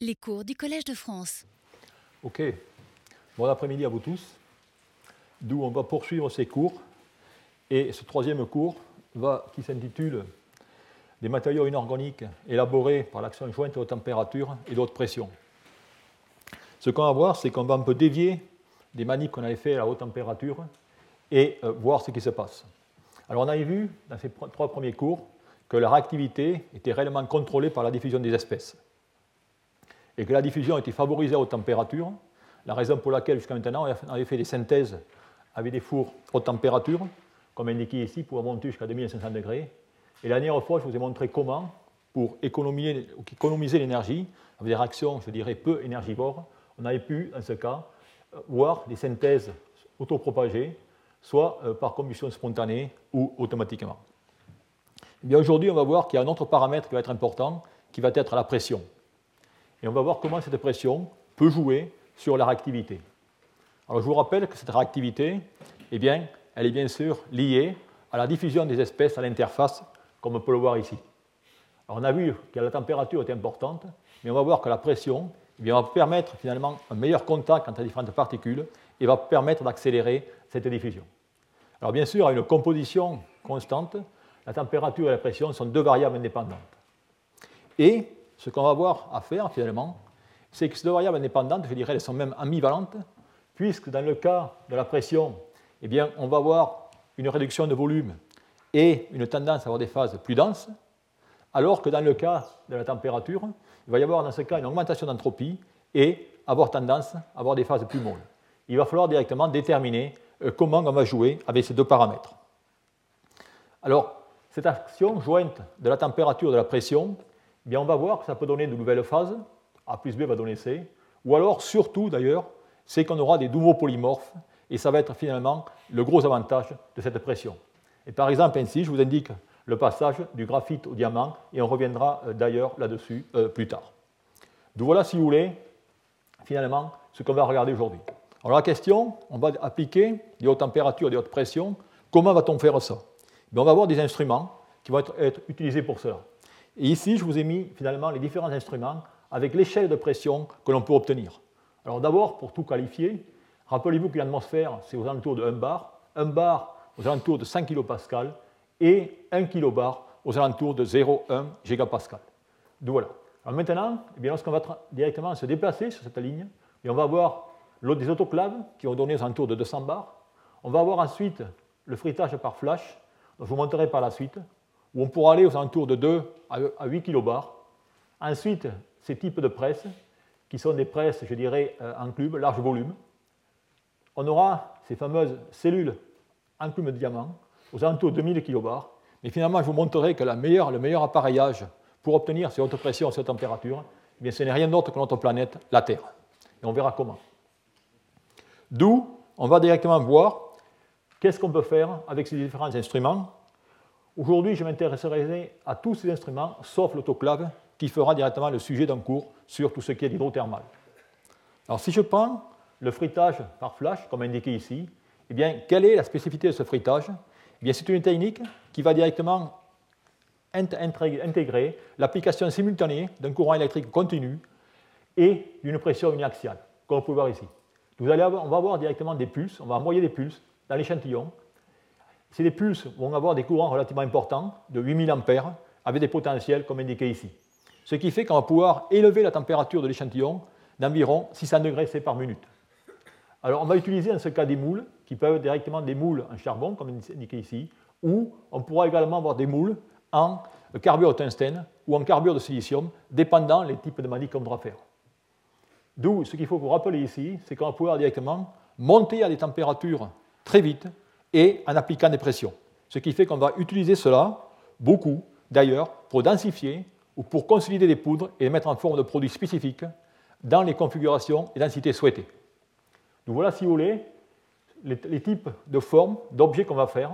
Les cours du Collège de France. Ok. Bon après-midi à vous tous. D'où on va poursuivre ces cours. Et ce troisième cours, qui s'intitule Des matériaux inorganiques élaborés par l'action jointe de haute température et d'autres pressions. Ce qu'on va voir, c'est qu'on va un peu dévier des manips qu'on avait fait à haute température et euh, voir ce qui se passe. Alors on avait vu dans ces trois premiers cours que la réactivité était réellement contrôlée par la diffusion des espèces et que la diffusion était favorisée à haute température, la raison pour laquelle jusqu'à maintenant on avait fait des synthèses avec des fours haute température, comme indiqué ici, pour monter jusqu'à 2500 degrés. Et la dernière fois, je vous ai montré comment, pour économiser, l'énergie, avec des réactions, je dirais, peu énergivores, on avait pu, dans ce cas, voir des synthèses autopropagées, soit euh, par combustion spontanée ou automatiquement. Eh aujourd'hui, on va voir qu'il y a un autre paramètre qui va être important, qui va être la pression. Et on va voir comment cette pression peut jouer sur la réactivité. Alors, je vous rappelle que cette réactivité, eh bien, elle est bien sûr liée à la diffusion des espèces à l'interface, comme on peut le voir ici. Alors, on a vu que la température est importante, mais on va voir que la pression eh va permettre finalement un meilleur contact entre les différentes particules et va permettre d'accélérer cette diffusion. Alors bien sûr, à une composition constante, la température et la pression sont deux variables indépendantes. Et ce qu'on va avoir à faire finalement, c'est que ces deux variables indépendantes, je dirais, elles sont même ambivalentes, puisque dans le cas de la pression, eh bien, on va avoir une réduction de volume et une tendance à avoir des phases plus denses, alors que dans le cas de la température, il va y avoir dans ce cas une augmentation d'entropie et avoir tendance à avoir des phases plus molles. Il va falloir directement déterminer euh, comment on va jouer avec ces deux paramètres. Alors, cette action jointe de la température et de la pression, eh on va voir que ça peut donner de nouvelles phases. A plus B va donner C. Ou alors, surtout d'ailleurs, c'est qu'on aura des nouveaux polymorphes. Et ça va être finalement le gros avantage de cette pression. Et par exemple, ainsi, je vous indique le passage du graphite au diamant, et on reviendra euh, d'ailleurs là-dessus euh, plus tard. Donc voilà, si vous voulez, finalement, ce qu'on va regarder aujourd'hui. Alors la question, on va appliquer des hautes températures, des hautes pressions. Comment va-t-on faire ça? On va avoir des instruments qui vont être utilisés pour cela. Et ici, je vous ai mis finalement les différents instruments avec l'échelle de pression que l'on peut obtenir. Alors d'abord, pour tout qualifier, rappelez-vous qu'une atmosphère, c'est aux alentours de 1 bar, 1 bar aux alentours de 5 kPa et 1 kbar aux alentours de 0,1 gigapascal. Donc voilà. Alors maintenant, eh lorsqu'on va directement se déplacer sur cette ligne, et on va avoir des autoclaves qui vont donner aux alentours de 200 bars. On va avoir ensuite le frittage par flash, dont je vous montrerai par la suite, où on pourra aller aux alentours de 2 à 8 kilobars. Ensuite, ces types de presses, qui sont des presses, je dirais, euh, en cube, large volume. On aura ces fameuses cellules en cube de diamant, aux alentours de 1000 kilobars. Mais finalement, je vous montrerai que le meilleur appareillage pour obtenir ces hautes pressions, ces températures, eh ce n'est rien d'autre que notre planète, la Terre. Et on verra comment. D'où on va directement voir qu'est-ce qu'on peut faire avec ces différents instruments Aujourd'hui, je m'intéresserai à tous ces instruments, sauf l'autoclave, qui fera directement le sujet d'un cours sur tout ce qui est hydrothermal. Alors, si je prends le frittage par flash, comme indiqué ici, eh bien, quelle est la spécificité de ce frittage eh bien, C'est une technique qui va directement intégrer l'application simultanée d'un courant électrique continu et d'une pression uniaxiale, comme vous pouvez voir ici. Vous allez on va avoir directement des pulses, on va envoyer des pulses dans l'échantillon ces des pulses vont avoir des courants relativement importants, de 8000 A, avec des potentiels comme indiqué ici. Ce qui fait qu'on va pouvoir élever la température de l'échantillon d'environ 600 degrés C par minute. Alors on va utiliser dans ce cas des moules, qui peuvent être directement des moules en charbon, comme indiqué ici, ou on pourra également avoir des moules en carbure de tungstène ou en carbure de silicium, dépendant des types de manies qu'on devra faire. D'où ce qu'il faut vous rappeler ici, c'est qu'on va pouvoir directement monter à des températures très vite et en appliquant des pressions. Ce qui fait qu'on va utiliser cela beaucoup, d'ailleurs, pour densifier ou pour consolider des poudres et les mettre en forme de produits spécifiques dans les configurations et densités souhaitées. Donc voilà, si vous voulez, les, types de formes, d'objets qu'on va faire.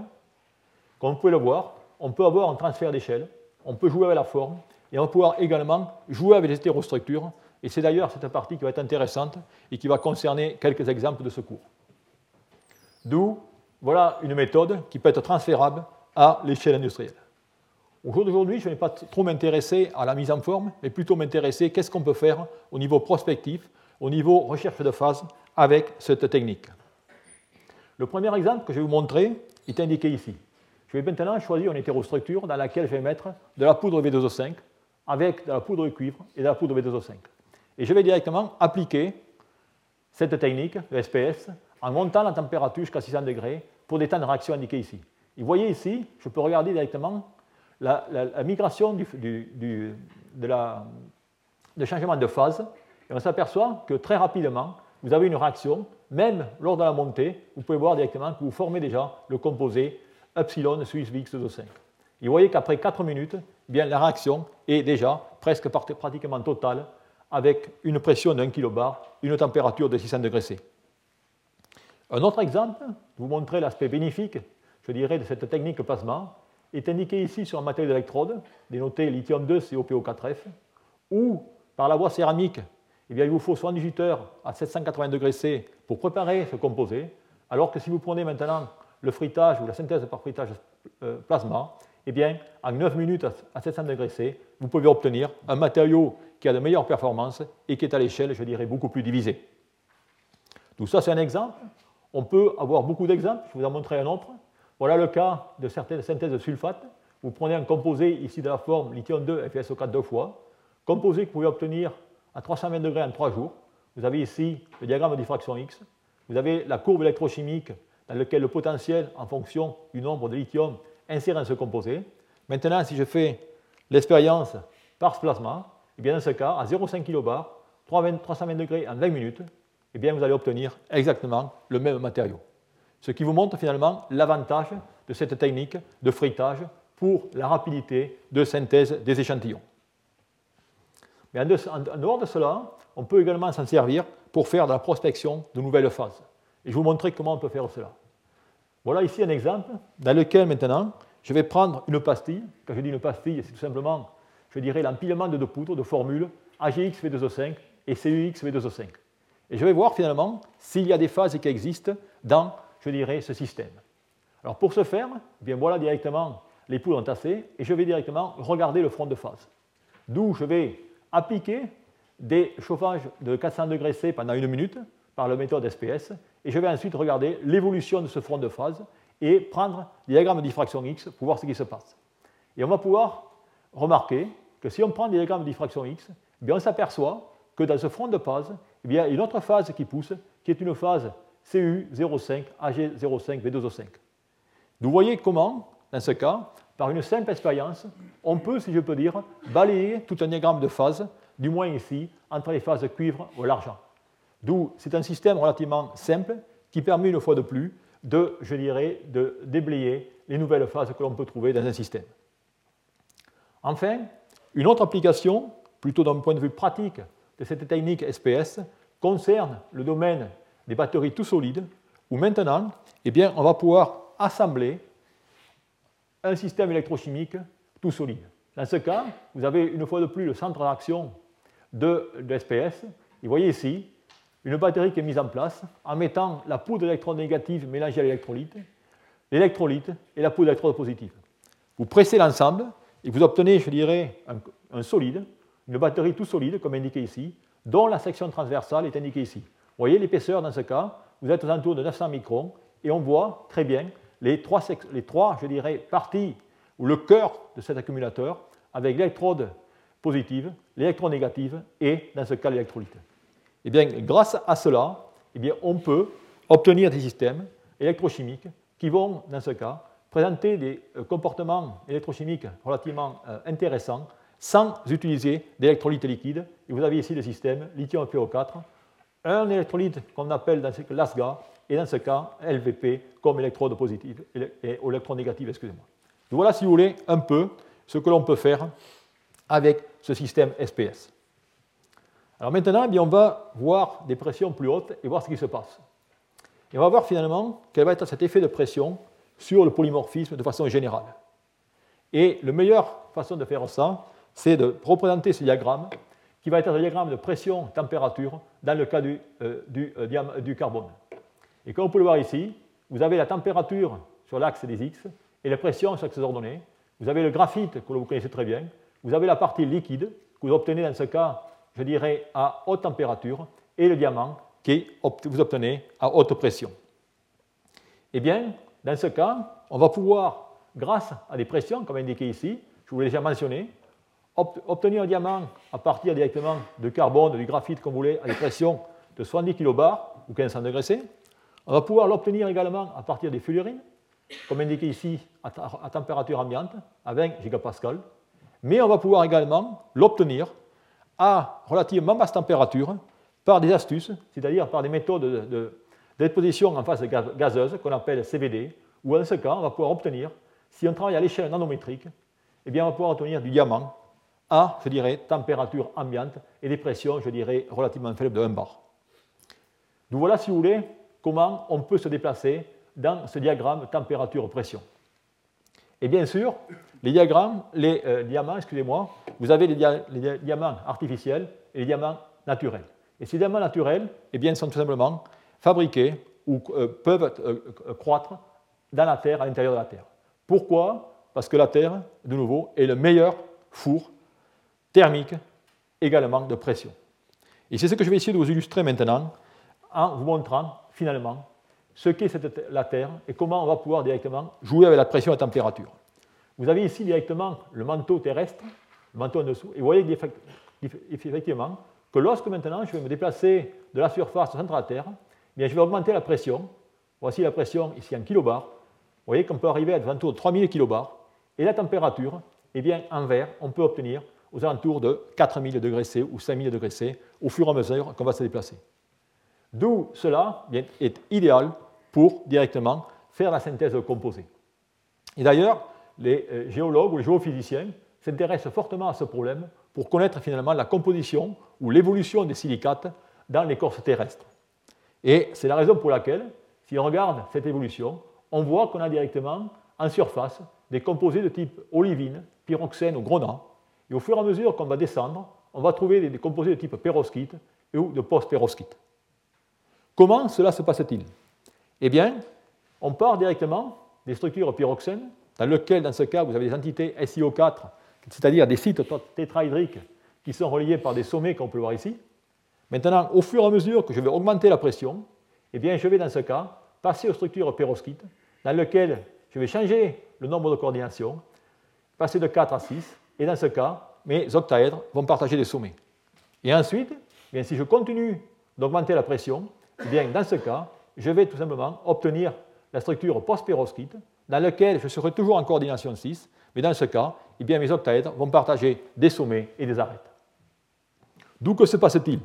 Comme vous pouvez le voir, on peut avoir un transfert d'échelle, on peut jouer avec la forme, et on va pouvoir également jouer avec les hétérostructures. Et c'est d'ailleurs cette partie qui va être intéressante et qui va concerner quelques exemples de ce cours. D'où voilà une méthode qui peut être transférable à l'échelle industrielle. Aujourd'hui, je ne vais pas trop m'intéresser à la mise en forme, mais plutôt m'intéresser à qu'est-ce qu'on peut faire au niveau prospectif, au niveau recherche de phase avec cette technique. Le premier exemple que je vais vous montrer est indiqué ici. Je vais maintenant choisir une hétérostructure dans laquelle je vais mettre de la poudre V2O5 avec de la poudre de cuivre et de la poudre V2O5. Et je vais directement appliquer cette technique, le SPS, en montant la température jusqu'à 600 degrés pour des temps de réaction indiqués ici. Vous voyez ici, je peux regarder directement la, migration du, de, de changement de phase, et on s'aperçoit que très rapidement, vous avez une réaction, même lors de la montée, vous pouvez voir directement que vous formez déjà le composé epsilon Suisse VX2O5. Et vous voyez qu'après 4 minutes, eh bien, la réaction est déjà presque pratiquement totale avec une pression d'un kilobar, une température de 600 degrés C. Un autre exemple, vous montrer l'aspect bénéfique, je dirais, de cette technique plasma, est indiqué ici sur un matériau d'électrode, dénoté lithium-2 COPO4F, où, par la voie céramique, eh bien, il vous faut 78 heures à 780 degrés C pour préparer ce composé, alors que si vous prenez maintenant le frittage ou la synthèse par frittage euh, plasma, eh bien, en 9 minutes à 700 degrés C, vous pouvez obtenir un matériau qui a de meilleures performances et qui est à l'échelle, je dirais, beaucoup plus divisée. Donc ça, c'est un exemple. On peut avoir beaucoup d'exemples. Je vous en montrerai un autre. Voilà le cas de certaines synthèses de sulfate. Vous prenez un composé ici de la forme lithium-2 FeSO4 deux fois, composé que vous pouvez obtenir à 320 degrés en 3 jours. Vous avez ici le diagramme de diffraction X. Vous avez la courbe électrochimique dans laquelle le potentiel, en fonction du nombre de lithium, insère dans ce composé. Maintenant, si je fais l'expérience par ce plasma, eh bien dans ce cas, à 0,5 kbar, 320 degrés en 20 minutes, eh bien vous allez obtenir exactement le même matériau. Ce qui vous montre finalement l'avantage de cette technique de frittage pour la rapidité de synthèse des échantillons. Mais en dehors de cela, on peut également s'en servir pour faire de la prospection de nouvelles phases. Et je vais vous montrer comment on peut faire cela. Voilà ici un exemple dans lequel maintenant je vais prendre une pastille. Quand je dis une pastille, c'est tout simplement, je dirais, l'empilement de deux poudres de formules AGX V2O5 et CUX V2O5. Et je vais voir finalement s'il y a des phases qui existent dans, je dirais, ce système. Alors pour ce faire, eh bien voilà directement les poudres entassées et je vais directement regarder le front de phase. D'où je vais appliquer des chauffages de 400 degrés C pendant une minute par la méthode SPS et je vais ensuite regarder l'évolution de ce front de phase et prendre des diagrammes de diffraction X pour voir ce qui se passe. Et on va pouvoir remarquer que si on prend des diagrammes de diffraction X, eh bien on s'aperçoit que dans ce front de phase, il y a une autre phase qui pousse, qui est une phase CU05 AG05 V2O5. Vous voyez comment, dans ce cas, par une simple expérience, on peut, si je peux dire, balayer tout un diagramme de phase, du moins ici, entre les phases cuivre ou l'argent. D'où c'est un système relativement simple qui permet une fois de plus de, je dirais, de déblayer les nouvelles phases que l'on peut trouver dans un système. Enfin, une autre application, plutôt d'un point de vue pratique de cette technique SPS, concerne le domaine des batteries tout solides, où maintenant, eh bien, on va pouvoir assembler un système électrochimique tout solide. Dans ce cas, vous avez une fois de plus le centre d'action de, de SPS. Vous voyez ici, une batterie qui est mise en place en mettant la poudre électronégative mélangée à l'électrolyte, l'électrolyte et la poudre d'électrode positive. Vous pressez l'ensemble et vous obtenez, je dirais, un, solide, une batterie tout solide, comme indiqué ici, dont la section transversale est indiquée ici. Vous voyez l'épaisseur dans ce cas, vous êtes aux alentours de 900 microns, et on voit très bien les trois, je dirais, parties, ou le cœur de cet accumulateur, avec l'électrode positive, l'électronégative et, dans ce cas, l'électrolyte. Eh bien, grâce à cela, eh bien, on peut obtenir des systèmes électrochimiques qui vont, dans ce cas, présenter des euh, comportements électrochimiques relativement euh, intéressants sans utiliser d'électrolyte liquide. Et vous avez ici le système lithium PO4, un électrolyte qu'on appelle dans ce LASGA, et dans ce cas LVP comme électrode positive et électronégative, excusez-moi. Voilà, si vous voulez, un peu ce que l'on peut faire avec ce système SPS. Alors maintenant, eh on va voir des pressions plus hautes et voir ce qui se passe. Et on va voir finalement quel va être cet effet de pression sur le polymorphisme de façon générale. Et la meilleure façon de faire ça, c'est de représenter ce diagramme, qui va être un diagramme de pression-température dans le cas du, euh, euh, du, carbone. Et comme vous pouvez le voir ici, vous avez la température sur l'axe des X et la pression sur l'axe ordonné. vous avez le graphite que vous connaissez très bien, vous avez la partie liquide que vous obtenez dans ce cas, je dirais, à haute température, et le diamant que vous obtenez à haute pression. Eh bien, dans ce cas, on va pouvoir, grâce à des pressions, comme indiqué ici, je vous l'ai déjà mentionné, obtenir un diamant à partir directement de carbone, du graphite, comme vous voulez, à des pressions de 70 kbar ou 1500 degrés C. On va pouvoir l'obtenir également à partir des fullerines, comme indiqué ici, à, température ambiante, à 20 gigapascal. Mais on va pouvoir également l'obtenir à relativement basse température par des astuces, c'est-à-dire par des méthodes de, en phase gazeuse qu'on appelle CVD, où dans ce cas, on va pouvoir obtenir, si on travaille à l'échelle nanométrique, eh bien, on va pouvoir obtenir du diamant à, je dirais, température ambiante et des pressions, je dirais, relativement faibles de 1 bar. Donc voilà, si vous voulez, comment on peut se déplacer dans ce diagramme température-pression. Et bien sûr, les diagrammes, les euh, diamants, excusez-moi, vous avez les, diamants artificiels et les diamants naturels. Et ces diamants naturels, eh bien, sont tout simplement fabriqués ou euh, peuvent euh, croître dans la Terre, à l'intérieur de la Terre. Pourquoi? Parce que la Terre, de nouveau, est le meilleur four thermique, également de pression. Et c'est ce que je vais essayer de vous illustrer maintenant en vous montrant finalement ce qu'est la Terre et comment on va pouvoir directement jouer avec la pression et la température. Vous avez ici directement le manteau terrestre, le manteau en dessous, et vous voyez effectivement que lorsque maintenant je vais me déplacer de la surface au centre de la Terre, eh bien, je vais augmenter la pression. Voici la pression ici en kilobars. Vous voyez qu'on peut arriver à alentours de 3000 kilobars. Et la température, eh bien, en vert, on peut obtenir aux alentours de 4000 degrés C ou 5000 degrés C au fur et à mesure qu'on va se déplacer. D'où cela est idéal pour directement faire la synthèse de composés. Et d'ailleurs, les euh, géologues ou les géophysiciens s'intéressent fortement à ce problème pour connaître finalement la composition ou l'évolution des silicates dans l'écorce terrestre. Et c'est la raison pour laquelle, si on regarde cette évolution, on voit qu'on a directement en surface des composés de type olivine, pyroxène ou grenat. Et au fur et à mesure qu'on va descendre, on va trouver des composés de type perovskite ou de post-perovskite. Comment cela se passe-t-il? Eh bien, on part directement des structures pyroxènes, dans lesquelles, dans ce cas, vous avez des entités SiO4, c'est-à-dire des sites tétrahydriques qui sont reliés par des sommets, comme on peut voir ici. Maintenant, au fur et à mesure que je vais augmenter la pression, eh bien, je vais, dans ce cas, passer aux structures perovskites, dans lesquelles je vais changer le nombre de coordinations, passer de 4 à 6, et dans ce cas, mes octaèdres vont partager des sommets. Et ensuite, eh si je continue d'augmenter la pression, eh bien, dans ce cas, je vais tout simplement obtenir la structure post-perovskite, dans laquelle je serai toujours en coordination 6, mais dans ce cas, eh bien, mes octaèdres vont partager des sommets et des arêtes. D'où que se passe-t-il?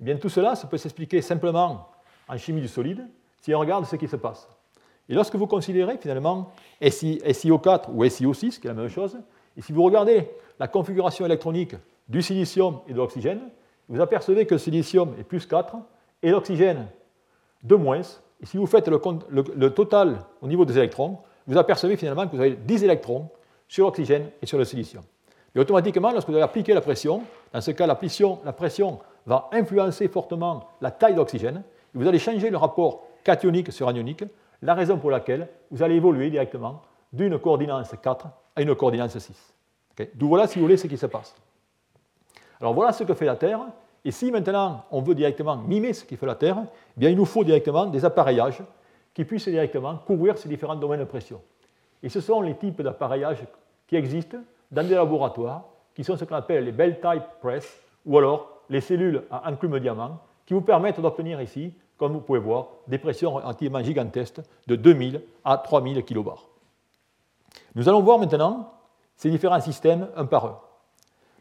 Eh bien, Tout cela ça peut s'expliquer simplement en chimie du solide si on regarde ce qui se passe. Et lorsque vous considérez finalement SiO4 ou SiO6, qui est la même chose, et si vous regardez la configuration électronique du silicium et de l'oxygène, vous apercevez que le silicium est plus 4 et l'oxygène de moins. Et si vous faites le, total au niveau des électrons, vous apercevez finalement que vous avez 10 électrons sur l'oxygène et sur le silicium. Et automatiquement, lorsque vous allez appliquer la pression, dans ce cas, la pression, va influencer fortement la taille d'oxygène, et vous allez changer le rapport cationique sur anionique, la raison pour laquelle vous allez évoluer directement d'une coordinance 4 une coordinance 6. D'où voilà, si vous voulez, ce qui se passe. Alors voilà ce que fait la Terre, et si maintenant on veut directement mimer ce qui fait la Terre, eh bien, il nous faut directement des appareillages qui puissent directement couvrir ces différents domaines de pression. Et ce sont les types d'appareillages qui existent dans des laboratoires, qui sont ce qu'on appelle les Bell Type Press, ou alors les cellules à enclume diamant, qui vous permettent d'obtenir ici, comme vous pouvez voir, des pressions relativement gigantesques de 2000 à 3000 kbar. Nous allons voir maintenant ces différents systèmes un par un.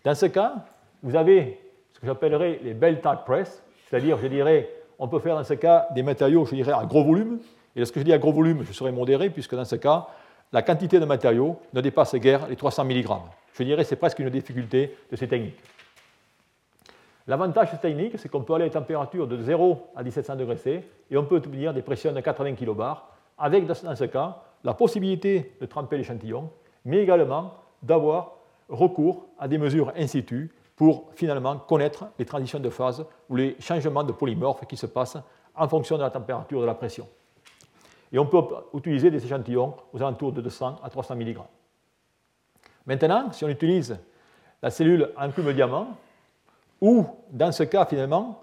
Dans ce cas, vous avez ce que j'appellerais les Bell Type Press, c'est-à-dire, je dirais, on peut faire dans ce cas des matériaux, je dirais, à gros volume. Et lorsque je dis à gros volume, je serai modéré, puisque dans ce cas, la quantité de matériaux ne dépasse guère les 300 mg. Je dirais c'est presque une difficulté de ces techniques. L'avantage de cette technique, c'est qu'on peut aller à des températures de 0 à 1700 degrés C et on peut obtenir des pressions de 80 kbar, avec dans ce cas la possibilité de tremper l'échantillon, mais également d'avoir recours à des mesures in situ pour finalement connaître les transitions de phase ou les changements de polymorphes qui se passent en fonction de la température et de la pression. Et on peut utiliser des échantillons aux alentours de 200 à 300 mg. Maintenant, si on utilise la cellule en plume diamant, ou dans ce cas finalement,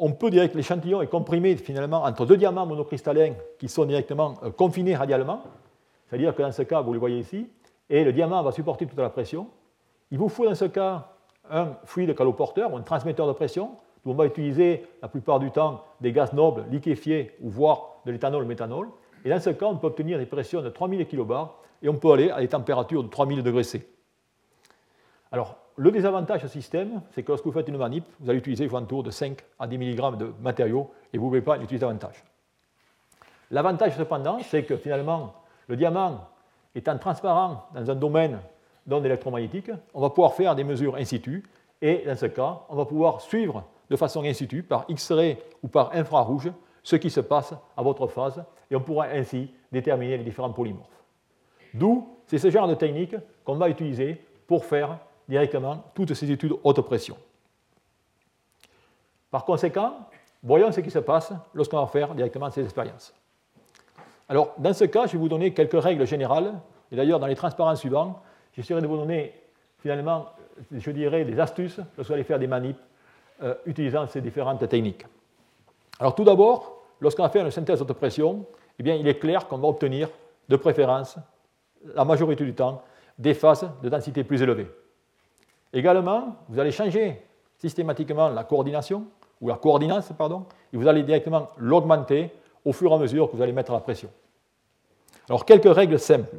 on peut dire que l'échantillon est comprimé finalement entre deux diamants monocristallins qui sont directement euh, confinés radialement, c'est-à-dire que dans ce cas, vous le voyez ici, et le diamant va supporter toute la pression. Il vous faut dans ce cas un fluide caloporteur ou un transmetteur de pression, où on va utiliser la plupart du temps des gaz nobles liquéfiés ou voire de l'éthanol méthanol. Et dans ce cas, on peut obtenir des pressions de 3000 kbar et on peut aller à des températures de 3000 degrés C. Alors, le désavantage de ce système, c'est que lorsque vous faites une manip, vous allez utiliser un tour de 5 à 10 mg de matériaux et vous ne pouvez pas l'utiliser davantage. L'avantage cependant, c'est que finalement, le diamant étant transparent dans un domaine d'ondes électromagnétiques, on va pouvoir faire des mesures in situ et dans ce cas, on va pouvoir suivre de façon in situ par X-ray ou par infrarouge ce qui se passe à votre phase et on pourra ainsi déterminer les différents polymorphes. D'où c'est ce genre de technique qu'on va utiliser pour faire directement toutes ces études haute pression. Par conséquent, voyons ce qui se passe lorsqu'on va faire directement ces expériences. Alors, dans ce cas, je vais vous donner quelques règles générales, et d'ailleurs, dans les transparents suivants, j'essaierai de vous donner finalement, je dirais, des astuces lorsque vous allez faire des manips euh, utilisant ces différentes techniques. Alors, tout d'abord, lorsqu'on va faire une synthèse haute pression, eh bien, il est clair qu'on va obtenir de préférence, la majorité du temps, des phases de densité plus élevées. Également, vous allez changer systématiquement la coordination, ou la coordinance, pardon, et vous allez directement l'augmenter au fur et à mesure que vous allez mettre la pression. Alors, quelques règles simples.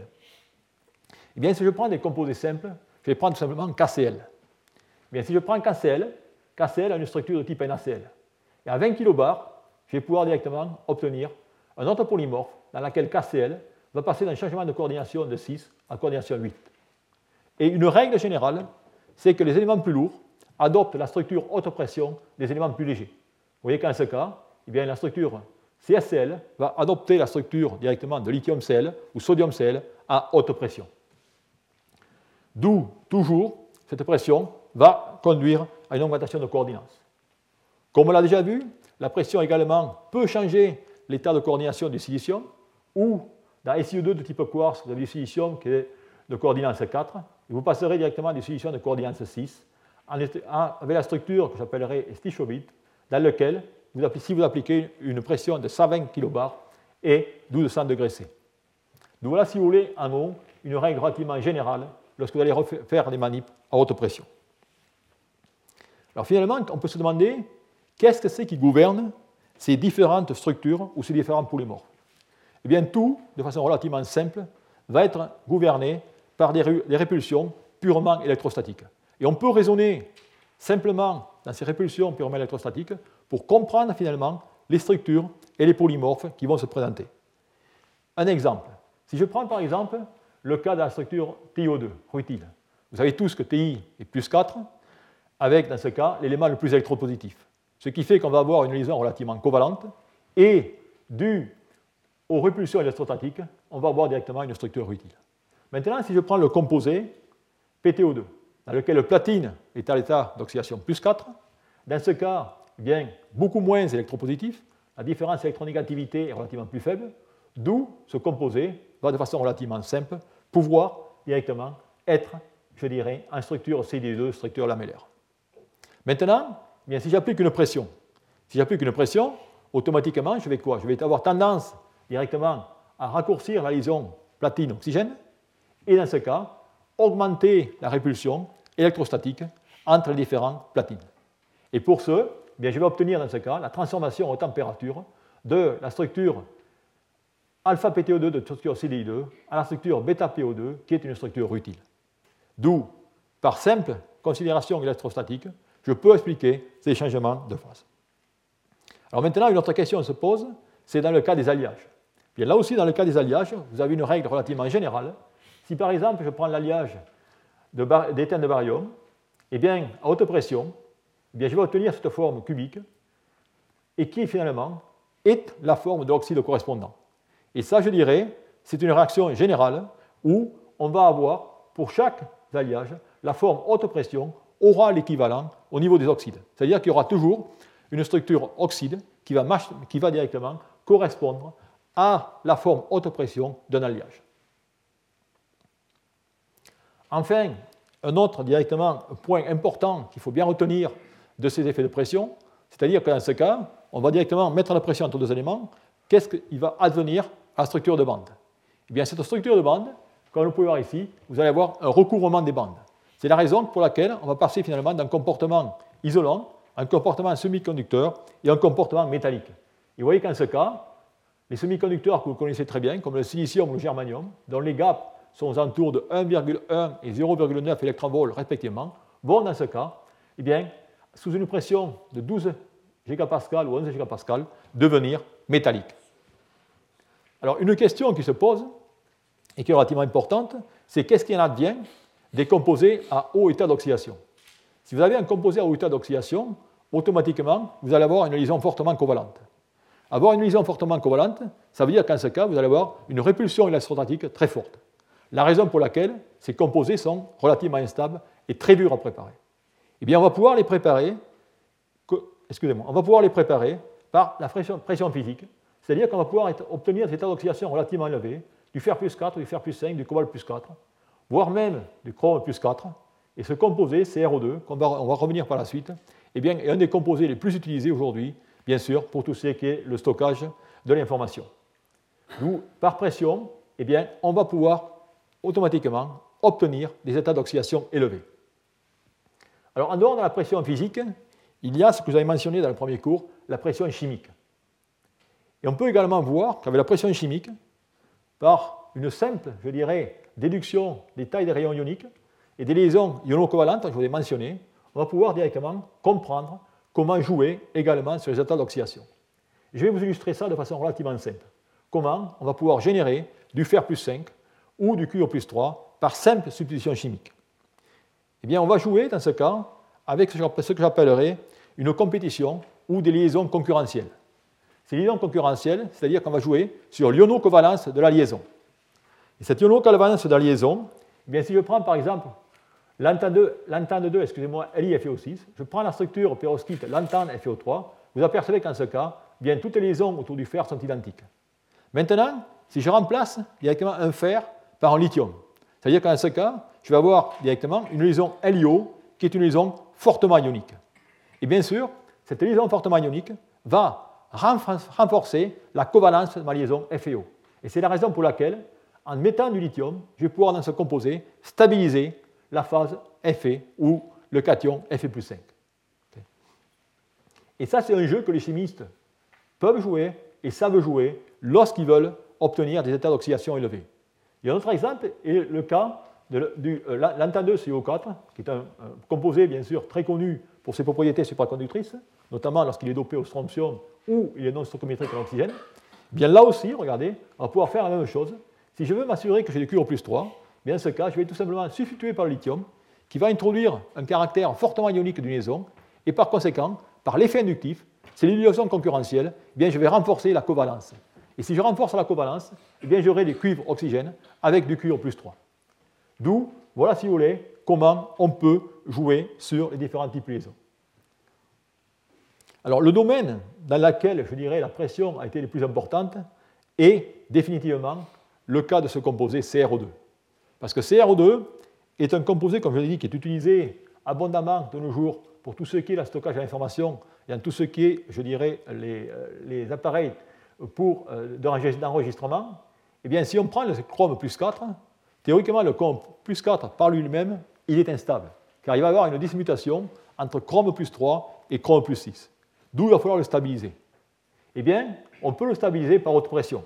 Eh bien, si je prends des composés simples, je vais prendre tout simplement KCl. Eh bien, si je prends KCl, KCl a une structure de type NaCl. Et à 20 kbar, je vais pouvoir directement obtenir un autre polymorphe dans lequel KCl va passer d'un changement de coordination de 6 à coordination 8. Et une règle générale, c'est que les éléments plus lourds adoptent la structure haute pression des éléments plus légers. Vous voyez qu'en ce cas, eh bien, la structure CSL va adopter la structure directement de lithium-Cl ou sodium-Cl à haute pression. D'où, toujours, cette pression va conduire à une augmentation de coordination. Comme on l'a déjà vu, la pression également peut changer l'état de coordination du silicium, ou dans SiO2 de type quartz, vous avez du silicium qui est de coordination 4, et vous passerez directement du silicium de coordination 6 avec la structure que j'appellerai stichovite, dans lequel, si vous appliquez une pression de 120 kbar et 1200 degrés C. Donc voilà, si vous voulez, en haut, une règle relativement générale lorsque vous allez faire des manips à haute pression. Alors finalement, on peut se demander qu'est-ce que c'est qui gouverne ces différentes structures ou ces différents polymorphes Eh bien, tout, de façon relativement simple, va être gouverné par des, répulsions purement électrostatiques. Et on peut raisonner simplement dans ces répulsions purement électrostatiques pour comprendre finalement les structures et les polymorphes qui vont se présenter. Un exemple. Si je prends par exemple le cas de la structure TiO2, rutile. Vous savez tous que Ti est plus 4, avec dans ce cas l'élément le plus électropositif. Ce qui fait qu'on va avoir une liaison relativement covalente et, dû aux répulsions électrostatiques, on va avoir directement une structure rutile. Maintenant, si je prends le composé PTO2, dans lequel le platine est à l'état d'oxydation plus 4, dans ce cas, bien, beaucoup moins électropositif, la différence électronégativité est relativement plus faible, d'où ce composé va de façon relativement simple pouvoir directement être, je dirais, en structure CD2, structure lamellaire. Maintenant, eh bien, si j'applique une pression, si j'applique une pression, automatiquement, je vais quoi? Je vais avoir tendance directement à raccourcir la liaison platine-oxygène et dans ce cas, augmenter la répulsion électrostatique entre les différents platines. Et pour ce, bien, je vais obtenir dans ce cas la transformation en température de la structure alpha-PTO2 de structure CDI2 à la structure bêta-PO2 qui est une structure utile. D'où, par simple considération électrostatique, je peux expliquer ces changements de phase. Alors maintenant, une autre question se pose, c'est dans le cas des alliages. Bien, là aussi, dans le cas des alliages, vous avez une règle relativement générale si par exemple je prends l'alliage d'éthène de, barium, eh bien, à haute pression, eh je vais obtenir cette forme cubique et qui finalement est la forme de l'oxyde correspondant. Et ça, je dirais, c'est une réaction générale où on va avoir, pour chaque alliage, la forme haute pression aura l'équivalent au niveau des oxydes. C'est-à-dire qu'il y aura toujours une structure oxyde qui va directement correspondre à la forme haute pression d'un alliage. Enfin, un autre directement point important qu'il faut bien retenir de ces effets de pression, c'est-à-dire que dans ce cas, on va directement mettre la pression entre deux éléments. Qu'est-ce qu'il va advenir à la structure de bande? Eh bien, cette structure de bande, comme vous pouvez voir ici, vous allez avoir un recouvrement des bandes. C'est la raison pour laquelle on va passer finalement d'un comportement isolant, un comportement semi-conducteur et un comportement métallique. Et vous voyez qu'en ce cas, les semi-conducteurs que vous connaissez très bien, comme le silicium ou le germanium, dont les gaps sont aux alentours de 1,1 et 0,9 électronvolts respectivement, vont dans ce cas, eh bien, sous une pression de 12 gigapascal ou 11 gigapascal, devenir métalliques. Alors, une question qui se pose, et qui est relativement importante, c'est qu'est-ce qui en advient des composés à haut état d'oxydation? Si vous avez un composé à haut état d'oxydation, automatiquement, vous allez avoir une liaison fortement covalente. Avoir une liaison fortement covalente, ça veut dire qu'en ce cas, vous allez avoir une répulsion électrostatique très forte. La raison pour laquelle ces composés sont relativement instables et très durs à préparer. Eh bien, on va pouvoir les préparer, excusez-moi, on va pouvoir les préparer par la pression, physique, c'est-à-dire qu'on va pouvoir obtenir des états d'oxydation relativement élevés, du fer plus 4, du fer plus 5, du cobalt plus 4, voire même du chrome plus 4. Et ce composé, CRO2, on va, on va revenir par la suite, eh bien, est un des composés les plus utilisés aujourd'hui, bien sûr, pour tout ce qui est le stockage de l'information. D'où, par pression, eh bien, on va pouvoir automatiquement obtenir des états d'oxydation élevés. Alors, en dehors de la pression physique, il y a ce que vous avez mentionné dans le premier cours, la pression chimique. Et on peut également voir qu'avec la pression chimique, par une simple, je dirais, déduction des tailles des rayons ioniques et des liaisons iono-covalentes, je vous ai mentionné, on va pouvoir directement comprendre comment jouer également sur les états d'oxydation. Je vais vous illustrer ça de façon relativement simple. Comment on va pouvoir générer du fer plus 5 ou du cuivre plus 3 par simple substitution chimique. Eh bien, on va jouer dans ce cas avec ce que j'appellerais une compétition ou des liaisons concurrentielles. Ces liaisons concurrentielles, c'est-à-dire qu'on va jouer sur l'iono-covalence de la liaison. Et cette iono-covalence de la liaison, eh bien, si je prends par exemple l'antenne 2, 2 excusez-moi, LiFeO6, je prends la structure perovskite lantane FeO3, vous apercevez qu'en ce cas, eh bien, toutes les liaisons autour du fer sont identiques. Maintenant, si je remplace directement un fer par un lithium, c'est-à-dire qu'en ce cas, je vais avoir directement une liaison LiO qui est une liaison fortement ionique. Et bien sûr, cette liaison fortement ionique va renforcer la covalence de ma liaison FeO. Et c'est la raison pour laquelle, en mettant du lithium, je vais pouvoir dans ce composé stabiliser la phase Fe ou le cation Fe plus 5. Et ça, c'est un jeu que les chimistes peuvent jouer et savent jouer lorsqu'ils veulent obtenir des états d'oxydation élevés. A un autre exemple, est le cas de, du euh, CO4, qui est un, composé bien sûr très connu pour ses propriétés supraconductrices, notamment lorsqu'il est dopé au strontium ou il est non stoichiométrique en oxygène. Bien là aussi, regardez, on va pouvoir faire la même chose. Si je veux m'assurer que j'ai du cuivre plus 3, bien dans ce cas, je vais tout simplement substituer par le lithium, qui va introduire un caractère fortement ionique d'une liaison, et par conséquent, par l'effet inductif, c'est l'illusion concurrentielle, eh bien je vais renforcer la covalence. Et si je renforce la covalence, eh j'aurai du cuivre oxygène avec du cuivre plus 3. D'où, voilà si vous voulez, comment on peut jouer sur les différents types de liaisons. Alors le domaine dans lequel, je dirais, la pression a été la plus importante est définitivement le cas de ce composé CRO2. Parce que CRO2 est un composé, comme je l'ai dit, qui est utilisé abondamment de nos jours pour tout ce qui est le stockage de l'information et en tout ce qui est, je dirais, les, euh, appareils pour, euh, d'enregistrement. Eh bien, si on prend le chrome plus 4, théoriquement, le chrome plus 4 par lui-même, il est instable, car il va y avoir une dismutation entre chrome plus 3 et chrome plus 6. D'où il va falloir le stabiliser. Eh bien, on peut le stabiliser par haute pression.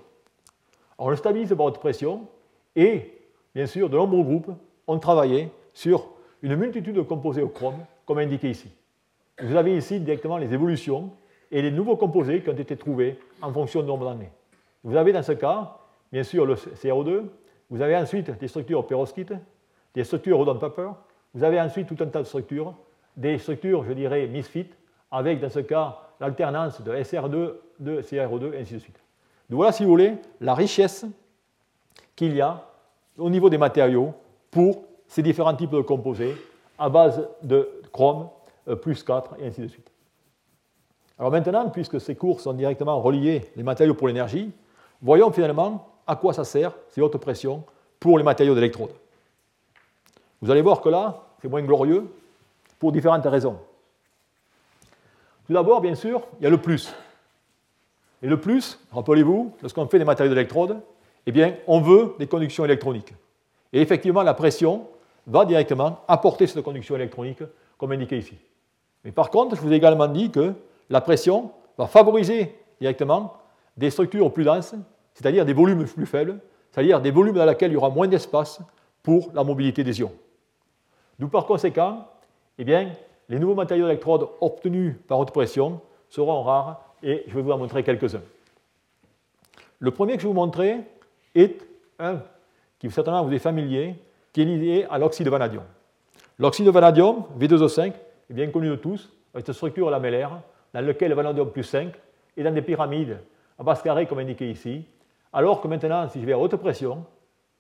On le stabilise par haute pression et, bien sûr, de nombreux groupes ont travaillé sur une multitude de composés au chrome, comme indiqué ici. Vous avez ici directement les évolutions et les nouveaux composés qui ont été trouvés en fonction du nombre d'années. Vous avez dans ce cas, bien sûr, le CO2, vous avez ensuite des structures perovskites, des structures rodon paper, vous avez ensuite tout un tas de structures, des structures, je dirais, misfit, avec dans ce cas l'alternance de SR2, de CRO2, et ainsi de suite. Donc voilà, si vous voulez, la richesse qu'il y a au niveau des matériaux pour ces différents types de composés à base de chrome euh, plus 4 et ainsi de suite. Alors maintenant, puisque ces cours sont directement reliés les matériaux pour l'énergie, voyons finalement à quoi ça sert ces hautes pressions pour les matériaux d'électrode. Vous allez voir que là, c'est moins glorieux pour différentes raisons. Tout d'abord, bien sûr, il y a le plus. Et le plus, rappelez-vous, lorsqu'on fait des matériaux d'électrode, eh bien, on veut des conductions électroniques. Et effectivement, la pression va directement apporter cette conduction électronique, comme indiqué ici. Mais par contre, je vous ai également dit que la pression va favoriser directement des structures plus denses, c'est-à-dire des volumes plus faibles, c'est-à-dire des volumes dans lesquels il y aura moins d'espace pour la mobilité des ions. D'où par conséquent, eh bien, les nouveaux matériaux d'électrode obtenus par haute pression seront rares et je vais vous en montrer quelques-uns. Le premier que je vais vous montrer est un qui certainement vous est familier, qui est lié à l'oxyde de vanadium. L'oxyde de vanadium, V2O5, est bien connu de tous, avec cette structure lamellaire dans laquelle le vanadium plus 5 est dans des pyramides à base carrée comme indiqué ici, alors que maintenant, si je vais à haute pression,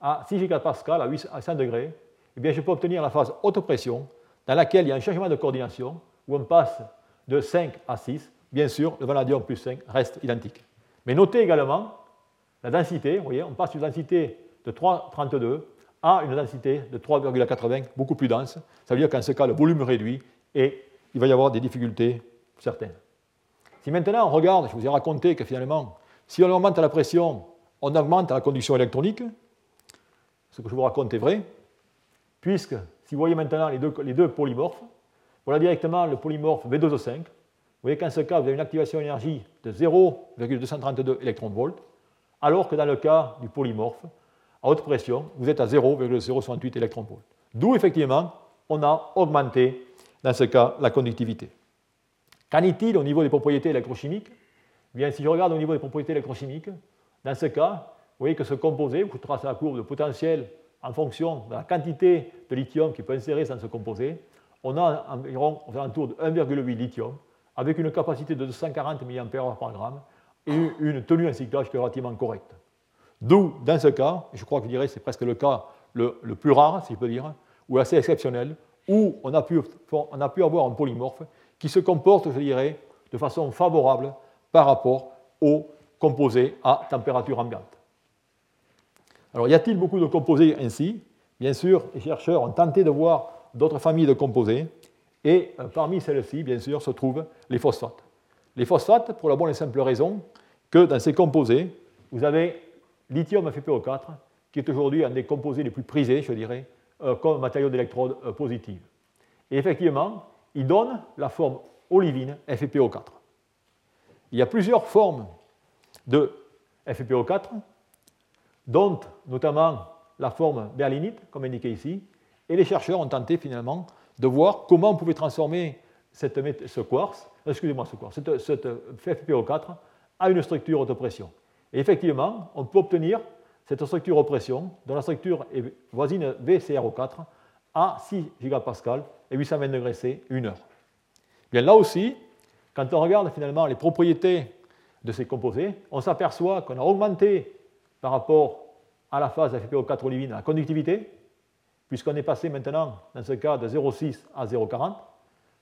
à 6 gigapascal, à 800 degrés, eh bien, je peux obtenir la phase haute pression dans laquelle il y a un changement de coordination où on passe de 5 à 6. Bien sûr, le vanadium plus 5 reste identique. Mais notez également la densité, vous voyez, on passe d'une densité de 3,32 à une densité de 3,80, beaucoup plus dense. Ça veut dire qu'en ce cas, le volume réduit et il va y avoir des difficultés certaines. Si maintenant on regarde, je vous ai raconté que finalement, si on augmente la pression, on augmente la conduction électronique, ce que je vous raconte est vrai, puisque si vous voyez maintenant les deux, polymorphes, voilà directement le polymorphe V2O5. Vous voyez qu'en ce cas, vous avez une activation d'énergie de 0,232 électronvolts, alors que dans le cas du polymorphe, à haute pression, vous êtes à 0,068 électronvolts. D'où effectivement, on a augmenté, dans ce cas, la conductivité. Qu'en est-il au niveau des propriétés électrochimiques? Eh Bien, si je regarde au niveau des propriétés électrochimiques, dans ce cas, vous voyez que ce composé, vous tracez la courbe de potentiel en fonction de la quantité de lithium qui peut insérer dans ce composé, on a environ aux alentours de 1,8 lithium avec une capacité de 240 mAh par gramme et une tenue en cyclage qui est relativement correcte. D'où, dans ce cas, je crois que je dirais c'est presque le cas le, plus rare, si je peux dire, ou assez exceptionnel, où on a pu avoir un polymorphe qui se comporte, je dirais, de façon favorable par rapport aux composés à température ambiante. Alors, y a-t-il beaucoup de composés ainsi? Bien sûr, les chercheurs ont tenté de voir d'autres familles de composés, et euh, parmi celles-ci, bien sûr, se trouvent les phosphates. Les phosphates, pour la bonne et simple raison que dans ces composés, vous avez lithium FePO4, qui est aujourd'hui un des composés les plus prisés, je dirais, euh, comme matériau d'électrode euh, positive. Et effectivement, il donne la forme olivine FePO4. Il y a plusieurs formes de FePO4, dont notamment la forme berlinite, comme indiqué ici, et les chercheurs ont tenté finalement de voir comment on pouvait transformer cette, ce quartz, excusez-moi, ce quartz, cette, cette FePO4 à une structure haute pression. Et effectivement, on peut obtenir cette structure haute pression, dont la structure est voisine VCRO4, à 6 gigapascal et 820 degrés C, 1 heure. Bien là aussi, quand on regarde finalement les propriétés de ces composés, on s'aperçoit qu'on a augmenté par rapport à la phase FePO4 olivine la conductivité, puisqu'on est passé maintenant, dans ce cas, de 0,6 à 0,40.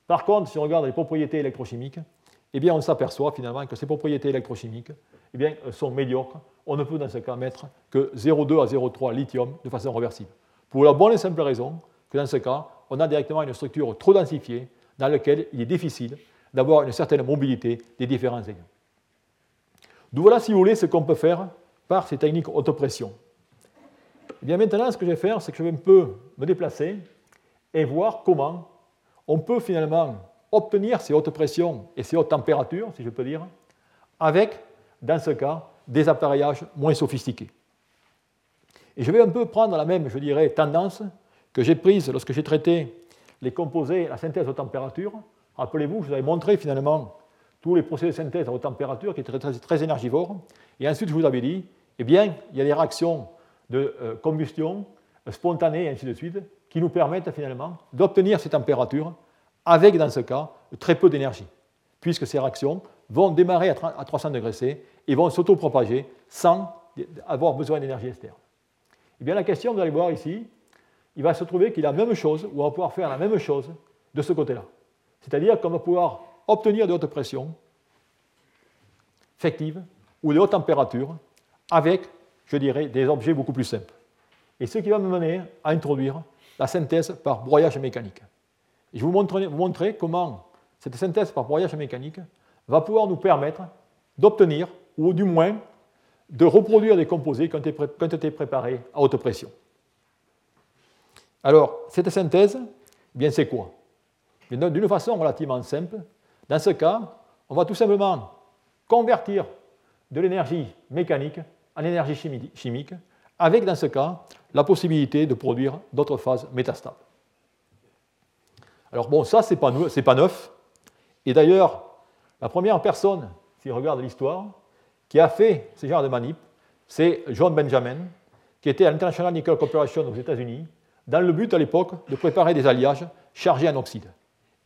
Par contre, si on regarde les propriétés électrochimiques, eh bien, on s'aperçoit finalement que ces propriétés électrochimiques eh bien, sont médiocres. On ne peut dans ce cas mettre que 0,2 à 0,3 lithium de façon réversible. Pour la bonne et simple raison dans ce cas, on a directement une structure trop densifiée dans laquelle il est difficile d'avoir une certaine mobilité des différents ions. D'où voilà, si vous voulez, ce qu'on peut faire par ces techniques haute pression. Eh bien maintenant, ce que je vais faire, c'est que je vais un peu me déplacer et voir comment on peut finalement obtenir ces hautes pressions et ces hautes températures, si je peux dire, avec, dans ce cas, des appareillages moins sophistiqués. Et je vais un peu prendre la même, je dirais, tendance que j'ai prise lorsque j'ai traité les composés, la synthèse haute température. Rappelez-vous, je vous avais montré finalement tous les procédés de synthèse à haute température qui étaient très, énergivores. Et ensuite, je vous avais dit, eh bien, il y a des réactions de euh, combustion spontanée et ainsi de suite qui nous permettent finalement d'obtenir ces températures avec, dans ce cas, très peu d'énergie, puisque ces réactions vont démarrer à 300 degrés C et vont s'autopropager sans avoir besoin d'énergie externe. Eh bien, la question, vous allez voir ici, il va se trouver qu'il a la même chose, ou on va pouvoir faire la même chose de ce côté-là. C'est-à-dire qu'on va pouvoir obtenir de hautes pressions effectives ou de hautes températures avec, je dirais, des objets beaucoup plus simples. Et ce qui va me mener à introduire la synthèse par broyage mécanique. Je vais vous montrer, comment cette synthèse par broyage mécanique va pouvoir nous permettre d'obtenir, ou du moins de reproduire des composés qui ont été préparés à haute pression. Alors, cette synthèse, eh bien c'est quoi? D'une façon relativement simple. Dans ce cas, on va tout simplement convertir de l'énergie mécanique en énergie chimique, avec dans ce cas la possibilité de produire d'autres phases métastables. Alors bon, ça, ce n'est pas, pas, neuf. Et d'ailleurs, la première personne, si on regarde l'histoire, qui a fait ce genre de manip, c'est John Benjamin, qui était à l'International Nickel Corporation aux États-Unis, dans le but à l'époque de préparer des alliages chargés en oxyde.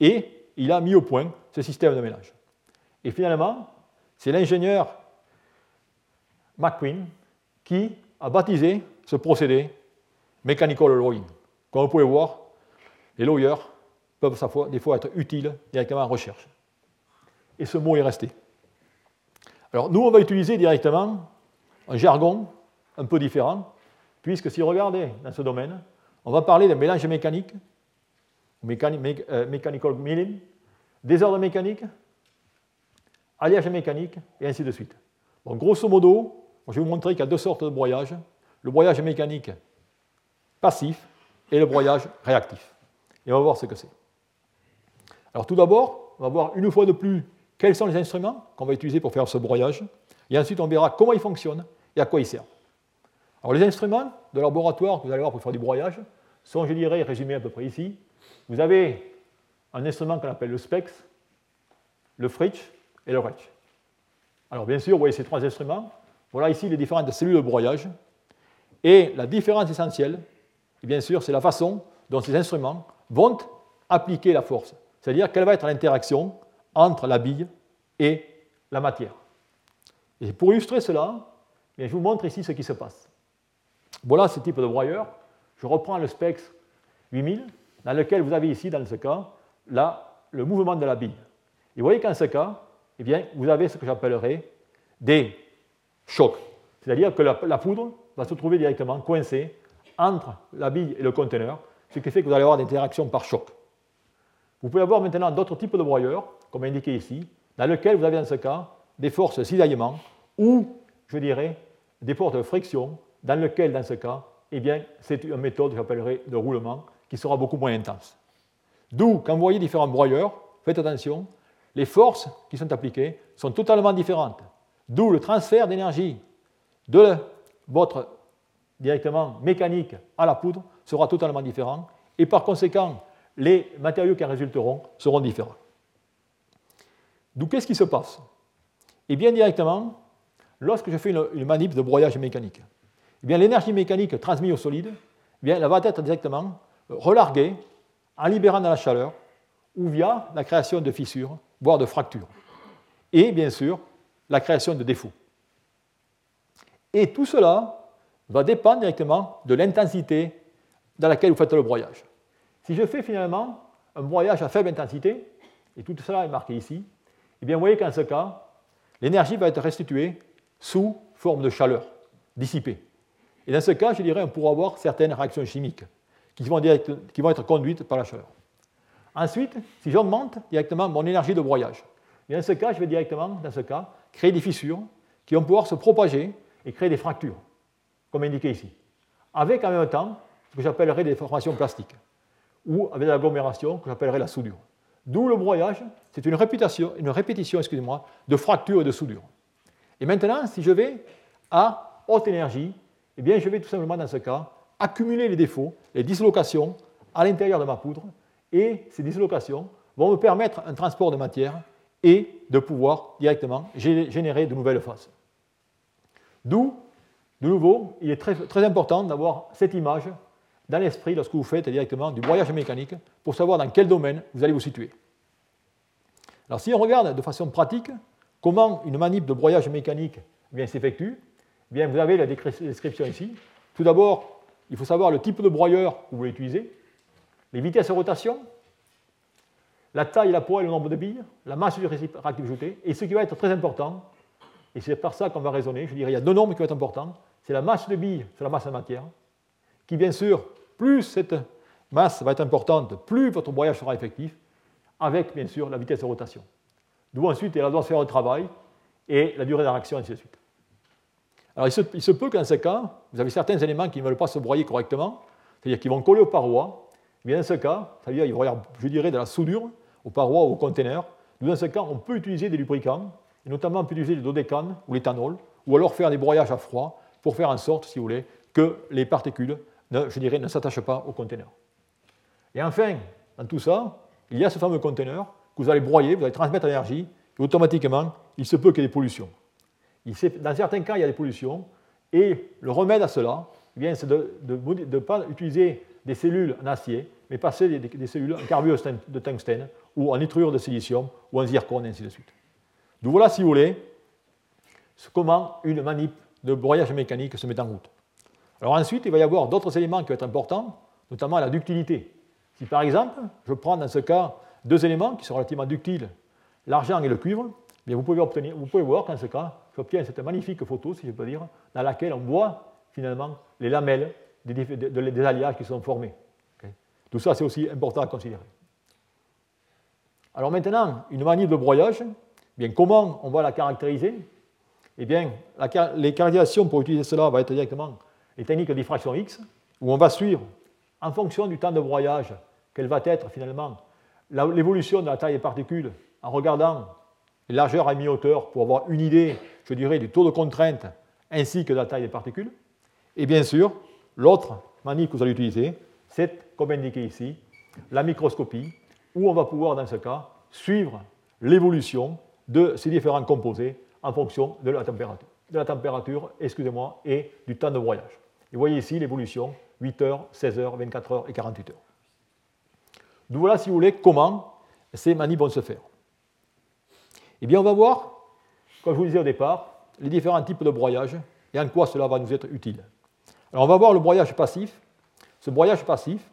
Et il a mis au point ce système de mélange. Et finalement, c'est l'ingénieur McQueen qui a baptisé ce procédé mechanical alloying. Comme vous pouvez voir, les lawyers peuvent des fois être utiles directement en recherche. Et ce mot est resté. Alors nous, on va utiliser directement un jargon un peu différent, puisque si vous regardez dans ce domaine, on va parler de mélange mécanique, euh, mechanical milling, désordre mécanique, alliage mécanique, et ainsi de suite. Grosso modo, je vais vous montrer qu'il y a deux sortes de broyage, le broyage mécanique passif et le broyage réactif. Et on va voir ce que c'est. Alors tout d'abord, on va voir une fois de plus quels sont les instruments qu'on va utiliser pour faire ce broyage, et ensuite on verra comment ils fonctionnent et à quoi ils servent. Alors les instruments de laboratoire que vous allez voir pour faire du broyage sont, je dirais, résumés à peu près ici. Vous avez un instrument qu'on appelle le SPEX, le Fritsch et le Retsch. Alors bien sûr, vous voyez ces trois instruments. Voilà ici les différentes cellules de broyage. Et la différence essentielle, bien sûr, c'est la façon dont ces instruments vont appliquer la force. C'est-à-dire quelle va être l'interaction entre la bille et la matière. Et pour illustrer cela, je vous montre ici ce qui se passe. Voilà ce type de broyeur. Je reprends le Spex 8000, dans lequel vous avez ici, dans ce cas, le mouvement de la bille. Et vous voyez qu'en ce cas, eh bien, vous avez ce que j'appellerais des chocs. C'est-à-dire que la, la, poudre va se trouver directement coincée entre la bille et le conteneur, ce qui fait que vous allez avoir des interactions par choc. Vous pouvez avoir maintenant d'autres types de broyeurs, comme indiqué ici, dans lesquels vous avez dans ce cas des forces cisaillement ou, je dirais, des forces de friction, dans lesquelles, dans ce cas, eh bien, c'est une méthode que j'appellerais de roulement qui sera beaucoup moins intense. D'où, quand vous voyez différents broyeurs, faites attention, les forces qui sont appliquées sont totalement différentes. D'où le transfert d'énergie de votre directement mécanique à la poudre sera totalement différent et par conséquent les matériaux qui en résulteront seront différents. D'où qu'est-ce qui se passe? Eh bien directement, lorsque je fais une, manip de broyage mécanique, eh l'énergie mécanique transmise au solide, eh bien, elle va être directement relarguée en libérant de la chaleur ou via la création de fissures, voire de fractures. Et bien sûr, la création de défauts. Et tout cela va dépendre directement de l'intensité dans laquelle vous faites le broyage. Si je fais finalement un broyage à faible intensité, et tout cela est marqué ici, eh bien vous voyez qu'en ce cas, l'énergie va être restituée sous forme de chaleur dissipée. Et dans ce cas, je dirais, on pourra avoir certaines réactions chimiques qui vont, être conduites par la chaleur. Ensuite, si j'augmente directement mon énergie de broyage, dans ce cas, je vais directement, dans ce cas, créer des fissures qui vont pouvoir se propager et créer des fractures, comme indiqué ici, avec en même temps ce que j'appellerais des formations plastiques, ou avec l'agglomération que j'appellerais la soudure. D'où le broyage, c'est une répétition, une répétition excusez-moi, de fractures et de soudure. Et maintenant, si je vais à haute énergie, eh bien, je vais tout simplement, dans ce cas, accumuler les défauts, les dislocations à l'intérieur de ma poudre, et ces dislocations vont me permettre un transport de matière et de pouvoir directement générer de nouvelles phases. D'où, de nouveau, il est très, important d'avoir cette image dans l'esprit lorsque vous faites directement du broyage mécanique pour savoir dans quel domaine vous allez vous situer. Alors si on regarde de façon pratique comment une manip de broyage mécanique s'effectue, eh bien vous avez la description ici. Tout d'abord, il faut savoir le type de broyeur que vous voulez utiliser, les vitesses de rotation, la taille, la poids et le nombre de billes, la masse du réactif jeté, et ce qui va être très important, et c'est par ça qu'on va raisonner, je dirais il y a deux nombres qui vont être importants, c'est la masse de billes sur la masse de matière, qui bien sûr, plus cette masse va être importante, plus votre broyage sera effectif, avec bien sûr la vitesse de rotation. D'où ensuite faire le travail et la durée de réaction, ainsi de suite. Alors il se, peut qu'en ce cas, vous avez certains éléments qui ne veulent pas se broyer correctement, c'est-à-dire qu'ils vont coller aux parois. Mais dans ce cas, ça veut dire qu'il va y avoir, je de la soudure aux parois ou aux containers. Dans ce cas, on peut utiliser des lubrifiants, et notamment on peut utiliser le dodécane ou l'éthanol, ou alors faire des broyages à froid pour faire en sorte, si vous voulez, que les particules, ne, s'attachent pas au conteneur. Et enfin, dans tout ça, il y a ce fameux conteneur que vous allez broyer, vous allez transmettre l'énergie, et automatiquement, il se peut qu'il y ait des pollutions. Dans certains cas, il y a des pollutions, et le remède à cela, eh c'est de ne pas utiliser des cellules en acier, mais passer des, cellules en carbure de tungstène, ou en nitrure de silicium, ou en zircone, et ainsi de suite. Donc voilà, si vous voulez, comment une manip de broyage mécanique se met en route. Alors ensuite, il va y avoir d'autres éléments qui vont être importants, notamment la ductilité. Si par exemple, je prends dans ce cas deux éléments qui sont relativement ductiles, l'argent et le cuivre, eh vous, pouvez obtenir, vous pouvez voir qu'en ce cas, j'obtiens cette magnifique photo, si je peux dire, dans laquelle on voit finalement les lamelles des, alliages qui sont formés. Tout ça, c'est aussi important à considérer. Alors maintenant, une manip de broyage, eh bien, comment on va la caractériser? Eh bien, les caractérisations pour utiliser cela vont être directement les techniques de diffraction X, où on va suivre, en fonction du temps de broyage, quelle va être finalement l'évolution de la taille des particules en regardant les largeurs à mi-hauteur pour avoir une idée, je dirais, du taux de contrainte ainsi que de la taille des particules. Et bien sûr, l'autre manip que vous allez utiliser, c'est, comme indiqué ici, la microscopie, où on va pouvoir, dans ce cas, suivre l'évolution de ces différents composés en fonction de la température, de la température excusez-moi, et du temps de broyage. Et vous voyez ici l'évolution 8 heures, 16 heures, 24 heures et 48 heures. Donc voilà, si vous voulez, comment ces manips vont se faire. Eh bien, on va voir, comme je vous disais au départ, les différents types de broyage et en quoi cela va nous être utile. Alors, on va voir le broyage passif. Ce broyage passif,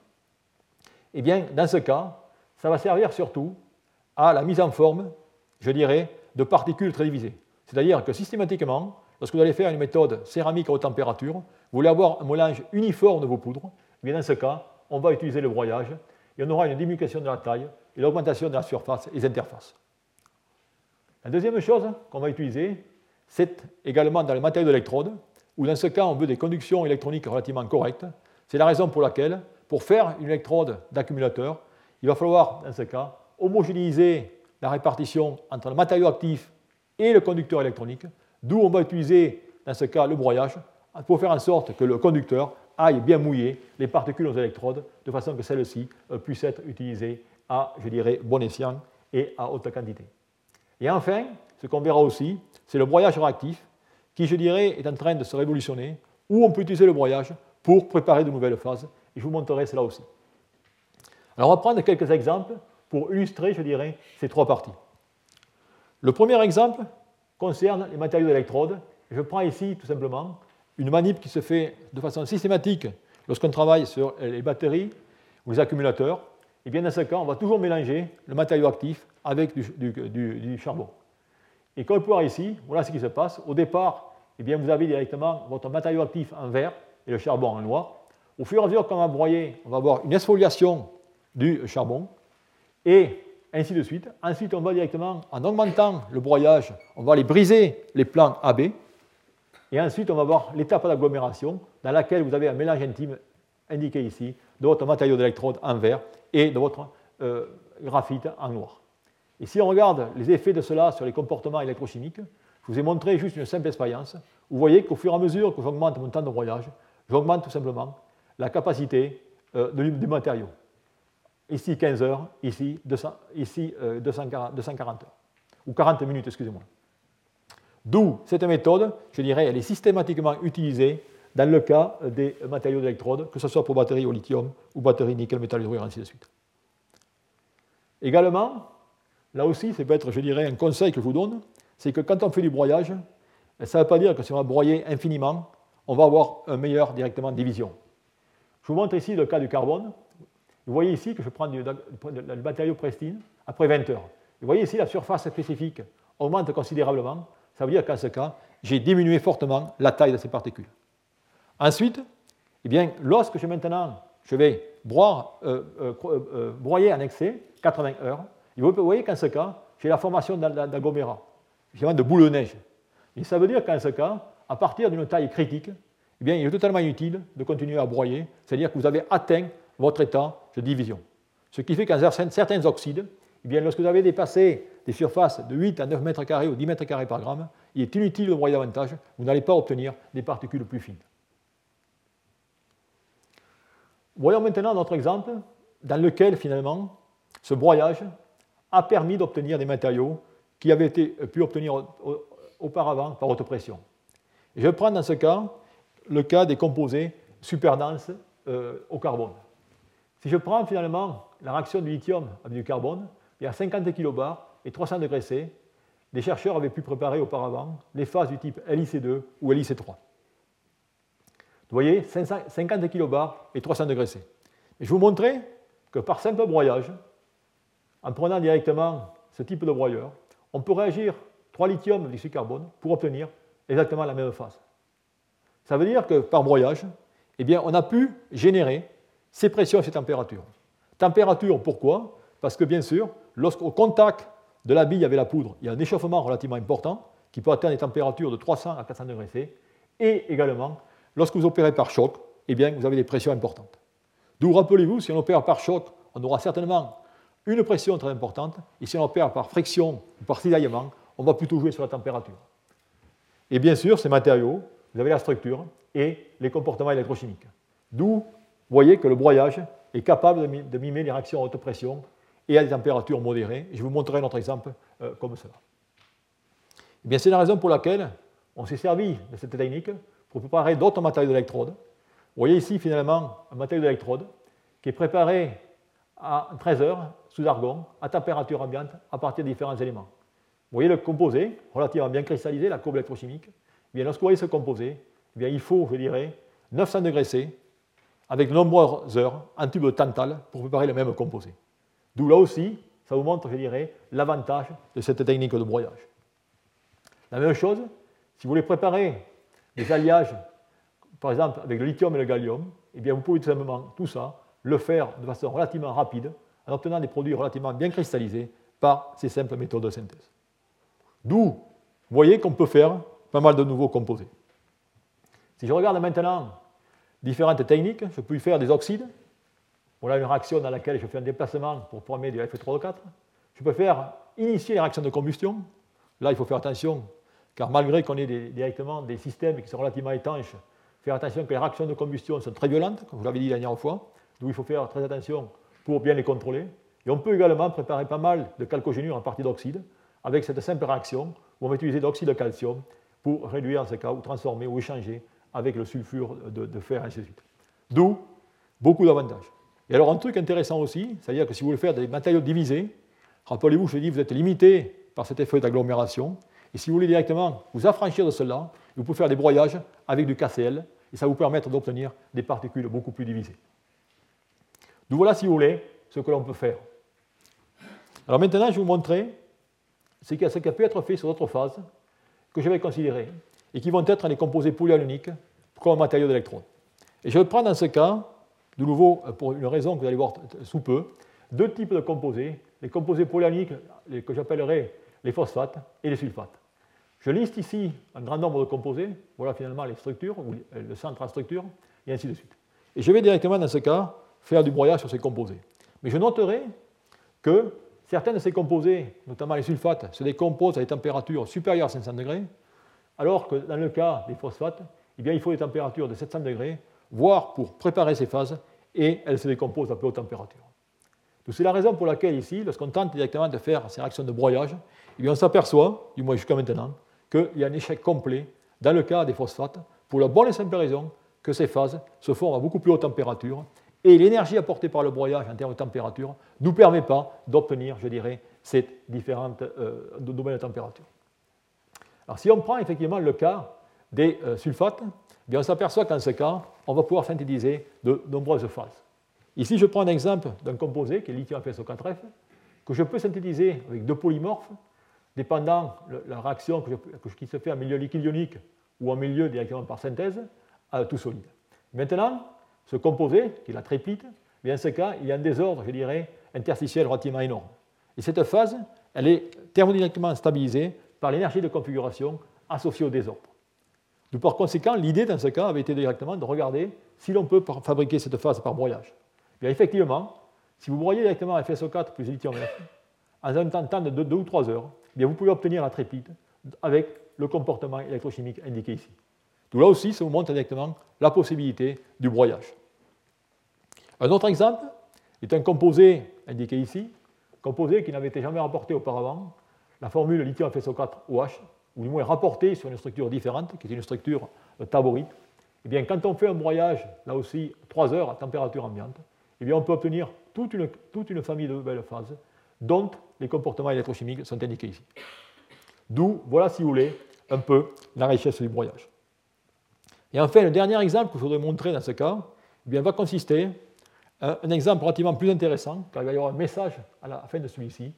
eh bien, dans ce cas, ça va servir surtout à la mise en forme, je dirais, de particules très divisées. C'est-à-dire que systématiquement, lorsque vous allez faire une méthode céramique à haute température, vous voulez avoir un mélange uniforme de vos poudres, eh bien dans ce cas, on va utiliser le broyage et on aura une diminution de la taille et l'augmentation de la surface et des interfaces. La deuxième chose qu'on va utiliser, c'est également dans le matériau d'électrode, où dans ce cas, on veut des conductions électroniques relativement correctes. C'est la raison pour laquelle, pour faire une électrode d'accumulateur, il va falloir, dans ce cas, homogénéiser la répartition entre le matériau actif et le conducteur électronique, d'où on va utiliser, dans ce cas, le broyage, pour faire en sorte que le conducteur aille bien mouiller les particules aux électrodes, de façon que celles-ci euh, puissent être utilisées à, je dirais, bon escient et à haute quantité. Et enfin, ce qu'on verra aussi, c'est le broyage réactif, qui, je dirais, est en train de se révolutionner, où on peut utiliser le broyage pour préparer de nouvelles phases. Et je vous montrerai cela aussi. Alors, on va prendre quelques exemples pour illustrer, je dirais, ces trois parties. Le premier exemple concerne les matériaux d'électrode. Je prends ici, tout simplement, une manip qui se fait de façon systématique lorsqu'on travaille sur les batteries ou les accumulateurs. Et bien dans ce cas, on va toujours mélanger le matériau actif avec du, charbon. Et comme vous pouvez voir ici, voilà ce qui se passe. Au départ, eh bien, vous avez directement votre matériau actif en vert et le charbon en noir. Au fur et à mesure qu'on va broyer, on va avoir une exfoliation du charbon et ainsi de suite. Ensuite, on va directement, en augmentant le broyage, on va aller briser les plans AB. Et ensuite, on va voir l'étape d'agglomération dans laquelle vous avez un mélange intime indiqué ici de votre matériau d'électrode en vert et de votre euh, graphite en noir. Et si on regarde les effets de cela sur les comportements électrochimiques, je vous ai montré juste une simple expérience. Vous voyez qu'au fur et à mesure que j'augmente mon temps de broyage, j'augmente tout simplement la capacité euh, du matériau. Ici 15 heures, ici, 240, euh, heures. Ou 40 minutes, excusez-moi. D'où cette méthode, je dirais, elle est systématiquement utilisée dans le cas des matériaux d'électrode, que ce soit pour batteries au lithium ou batteries nickel, métal hydrure, ainsi de suite. Également, Là aussi, ça peut être, je dirais, un conseil que je vous donne, c'est que quand on fait du broyage, ça ne veut pas dire que si on va broyer infiniment, on va avoir un meilleur directement division. Je vous montre ici le cas du carbone. Vous voyez ici que je prends du, matériau pristine après 20 heures. Vous voyez ici la surface spécifique augmente considérablement. Ça veut dire qu'en ce cas, j'ai diminué fortement la taille de ces particules. Ensuite, eh bien, lorsque je maintenant je vais broyer en excès 80 heures. Vous voyez qu'en ce cas, j'ai la formation d'agglomérat, de boule de neige. Et ça veut dire qu'en ce cas, à partir d'une taille critique, eh bien, il est totalement inutile de continuer à broyer, c'est-à-dire que vous avez atteint votre état de division. Ce qui fait qu'en certains oxydes, eh bien, lorsque vous avez dépassé des surfaces de 8 à 9 mètres carrés ou 10 mètres carrés par gramme, il est inutile de broyer davantage, vous n'allez pas obtenir des particules plus fines. Voyons maintenant notre exemple dans lequel finalement ce broyage a permis d'obtenir des matériaux qui avaient été pu obtenir auparavant par haute pression. Je prends dans ce cas le cas des composés superdenses euh, au carbone. Si je prends finalement la réaction du lithium avec du carbone, il y a 50 kbar et 300 degrés C, les chercheurs avaient pu préparer auparavant les phases du type LIC2 ou LIC3. Vous voyez, 50 kbar et 300 degrés C. Et je vous montrer que par simple broyage, en prenant directement ce type de broyeur, on peut réagir 3 lithiums avec carbone pour obtenir exactement la même phase. Ça veut dire que par broyage, eh bien, on a pu générer ces pressions et ces températures. Température, pourquoi? Parce que bien sûr, lorsqu'au contact de la bille avec la poudre, il y a un échauffement relativement important qui peut atteindre des températures de 300 à 400 degrés C. Et également, lorsque vous opérez par choc, eh bien, vous avez des pressions importantes. D'où, rappelez-vous, si on opère par choc, on aura certainement une pression très importante. Et si on opère par friction ou par cisaillement, on va plutôt jouer sur la température. Et bien sûr, ces matériaux, vous avez la structure et les comportements électrochimiques. D'où, vous voyez que le broyage est capable de mimer les réactions à haute pression et à des températures modérées. je vous montrerai un autre exemple euh, comme cela. Eh bien, c'est la raison pour laquelle on s'est servi de cette technique pour préparer d'autres matériaux d'électrode. Vous voyez ici finalement un matériau d'électrode qui est préparé à 13 heures sous argon à température ambiante à partir de différents éléments. Vous voyez le composé relativement bien cristallisé, la courbe électrochimique. Eh lorsque vous voyez ce composé, eh bien, il faut, je dirais, 900 degrés C avec de nombreuses heures en tube de tantal pour préparer le même composé. D'où là aussi, ça vous montre, je dirais, l'avantage de cette technique de broyage. La même chose, si vous voulez préparer des alliages, par exemple avec le lithium et le gallium, eh bien, vous pouvez tout simplement tout ça le faire de façon relativement rapide en obtenant des produits relativement bien cristallisés par ces simples méthodes de synthèse. D'où, vous voyez qu'on peut faire pas mal de nouveaux composés. Si je regarde maintenant différentes techniques, je peux faire des oxydes. Voilà une réaction dans laquelle je fais un déplacement pour former du Fe3O4. Je peux faire initier les réactions de combustion. Là, il faut faire attention, car malgré qu'on ait directement des systèmes qui sont relativement étanches, faire attention que les réactions de combustion sont très violentes, comme vous l'avez dit la dernière fois, d'où il faut faire très attention pour bien les contrôler. Et on peut également préparer pas mal de chalcogénures en partie d'oxyde avec cette simple réaction où on va utiliser l'oxyde de calcium pour réduire en ce cas ou transformer ou échanger avec le sulfure de, fer, ainsi de suite. D'où beaucoup d'avantages. Et alors un truc intéressant aussi, c'est-à-dire que si vous voulez faire des matériaux divisés, rappelez-vous, je dis, vous êtes limité par cet effet d'agglomération, et si vous voulez directement vous affranchir de cela, vous pouvez faire des broyages avec du KCl, et ça vous permettre d'obtenir des particules beaucoup plus divisées. Donc voilà, si vous voulez, ce que l'on peut faire. Alors maintenant, je vais vous montrer ce qui a pu être fait sur d'autres phases que je vais considérer et qui vont être les composés polyaluniques comme matériaux d'électrons. Et je vais prendre dans ce cas, de nouveau, pour une raison que vous allez voir sous peu, deux types de composés, les composés polyaluniques que j'appellerai les phosphates et les sulfates. Je liste ici un grand nombre de composés, voilà finalement les structures, ou le centre en structure, et ainsi de suite. Et je vais directement dans ce cas faire du broyage sur ces composés. Mais je noterai que certains de ces composés, notamment les sulfates, se décomposent à des températures supérieures à 500 degrés, alors que dans le cas des phosphates, eh bien, il faut des températures de 700 degrés, voire pour préparer ces phases, et elles se décomposent à peu haute température. C'est la raison pour laquelle ici, lorsqu'on tente directement de faire ces réactions de broyage, eh bien, on s'aperçoit, du moins jusqu'à maintenant, qu'il y a un échec complet dans le cas des phosphates, pour la bonne et simple raison que ces phases se font à beaucoup plus haute température et l'énergie apportée par le broyage en termes de température ne nous permet pas d'obtenir, je dirais, ces différentes euh, domaines de température. Alors si on prend effectivement le cas des euh, sulfates, eh bien on s'aperçoit qu'en ce cas, on va pouvoir synthétiser de nombreuses phases. Ici, je prends un exemple d'un composé qui est lithium FSO4F, que je peux synthétiser avec deux polymorphes, dépendant de la réaction qui se fait en milieu liquide ionique ou en milieu directement par synthèse, à tout solide. Maintenant, ce composé, qui est la triplite, bien dans ce cas, il y a un désordre, je dirais, interstitiel relativement énorme. Et cette phase, elle est thermodynamiquement stabilisée par l'énergie de configuration associée au désordre. Par conséquent, l'idée dans ce cas avait été directement de regarder si l'on peut fabriquer cette phase par broyage. Bien, effectivement, si vous broyez directement FSO4 plus lithium en un temps de 2 ou 3 heures, bien, vous pouvez obtenir la trépide avec le comportement électrochimique indiqué ici. Donc là aussi, ça vous montre directement la possibilité du broyage. Un autre exemple est un composé indiqué ici, composé qui n'avait été jamais rapporté auparavant, la formule lithium FSO4OH, ou du moins rapporté sur une structure différente, qui est une structure taborite. Eh bien, quand on fait un broyage, là aussi, 3 heures à température ambiante, eh bien, on peut obtenir toute une, toute une famille de nouvelles phases dont les comportements électrochimiques sont indiqués ici. D'où, voilà si vous voulez, un peu la richesse du broyage. Et enfin, le dernier exemple que je voudrais montrer dans ce cas eh bien, va consister un, un exemple relativement plus intéressant, car il va y avoir un message à la fin de celui-ci,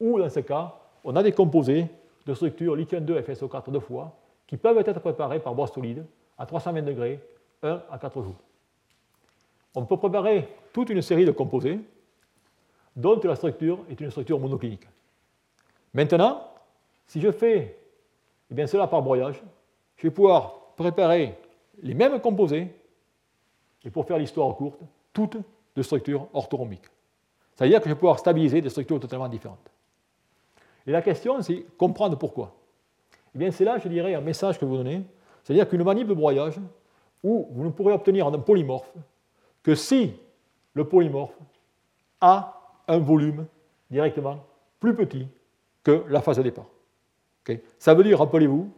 où dans ce cas, on a des composés de structure lithium-2 FSO4 deux fois qui peuvent être préparés par bois solide à 320 degrés, 1 à 4 jours. On peut préparer toute une série de composés dont la structure est une structure monoclinique. Maintenant, si je fais eh bien, cela par broyage, je vais pouvoir préparer les mêmes composés, et pour faire l'histoire courte, toutes de structures orthorhombiques. C'est-à-dire que je vais pouvoir stabiliser des structures totalement différentes. Et la question, c'est comprendre pourquoi. Eh bien, c'est là, je dirais, un message que vous donnez, c'est-à-dire qu'une manip de broyage, où vous ne pourrez obtenir un polymorphe que si le polymorphe a un volume directement plus petit que la phase de départ. Ça veut dire, rappelez-vous,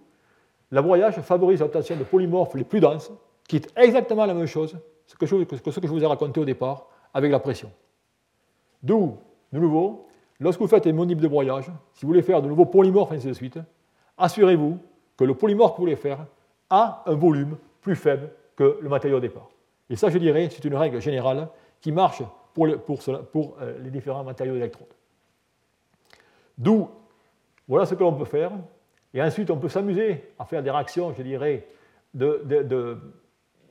le broyage favorise l'obtention de polymorphes les plus denses, qui est exactement la même chose que ce que je vous ai raconté au départ avec la pression. D'où, de nouveau, lorsque vous faites une monip de broyage, si vous voulez faire de nouveaux polymorphes, ainsi de suite, assurez-vous que le polymorphe que vous voulez faire a un volume plus faible que le matériau au départ. Et ça, je dirais, c'est une règle générale qui marche pour, euh, les différents matériaux d'électrodes. D'où, voilà ce que l'on peut faire. Et ensuite, on peut s'amuser à faire des réactions, je dirais, de, de,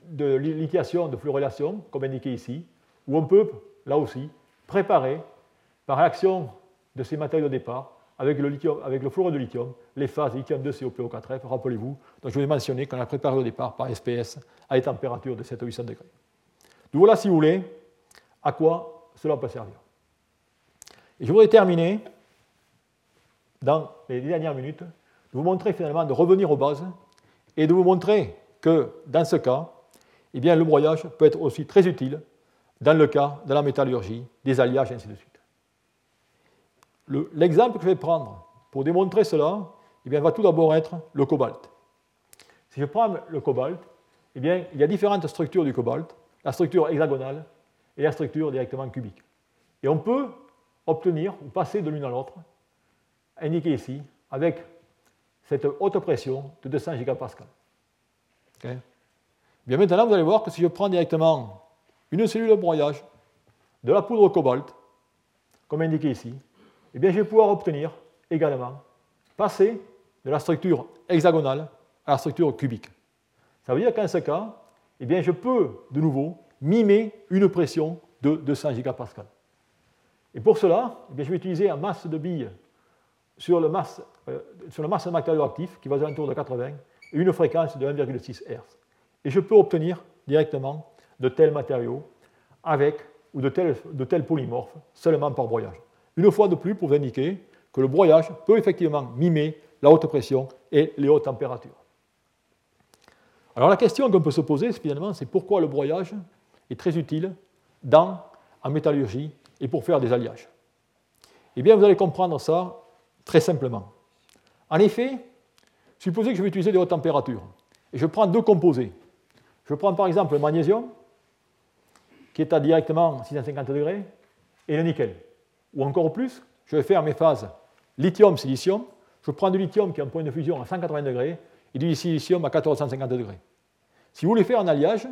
de lithiation, de fluorylation, comme indiqué ici, où on peut, là aussi, préparer, par réaction de ces matériaux au départ, avec le, lithium, de lithium, les phases lithium-2-COPO4F, rappelez-vous, dont je vous ai mentionné qu'on a préparé au départ par SPS à des températures de 7 à 800 degrés. Donc voilà, si vous voulez, à quoi cela peut servir. Et je voudrais terminer, dans les dernières minutes, vous montrer finalement, de revenir aux bases et de vous montrer que dans ce cas, eh bien, le broyage peut être aussi très utile dans le cas de la métallurgie, des alliages, et ainsi de suite. L'exemple que je vais prendre pour démontrer cela eh bien, va tout d'abord être le cobalt. Si je prends le cobalt, eh bien, il y a différentes structures du cobalt, la structure hexagonale et la structure directement cubique. Et on peut obtenir ou passer de l'une à l'autre, indiqué ici, avec cette haute pression de 200 gigapascal. Bien maintenant, vous allez voir que si je prends directement une cellule de broyage, de la poudre cobalt, comme indiqué ici, eh bien, je vais pouvoir obtenir également, passer de la structure hexagonale à la structure cubique. Ça veut dire qu'en ce cas, eh bien, je peux de nouveau mimer une pression de 200 gigapascal. Et pour cela, eh bien, je vais utiliser un masse de billes sur le masse, de matériau actif qui va aux alentours de 80 et une fréquence de 1,6 Hz. Et je peux obtenir directement de tels matériaux avec ou de tels, de polymorphes seulement par broyage. Une fois de plus, pour vous indiquer que le broyage peut effectivement mimer la haute pression et les hautes températures. Alors la question qu'on peut se poser, finalement, c'est pourquoi le broyage est très utile dans, en métallurgie et pour faire des alliages. Eh bien, vous allez comprendre ça très simplement. En effet, supposez que je vais utiliser des hautes températures et je prends deux composés. Je prends par exemple le magnésium, qui est à directement 650 degrés, et le nickel. Ou encore plus, je vais faire mes phases lithium-silicium. Je prends du lithium qui a un point de fusion à 180 degrés et du silicium à 1450 degrés. Si vous voulez faire un alliage,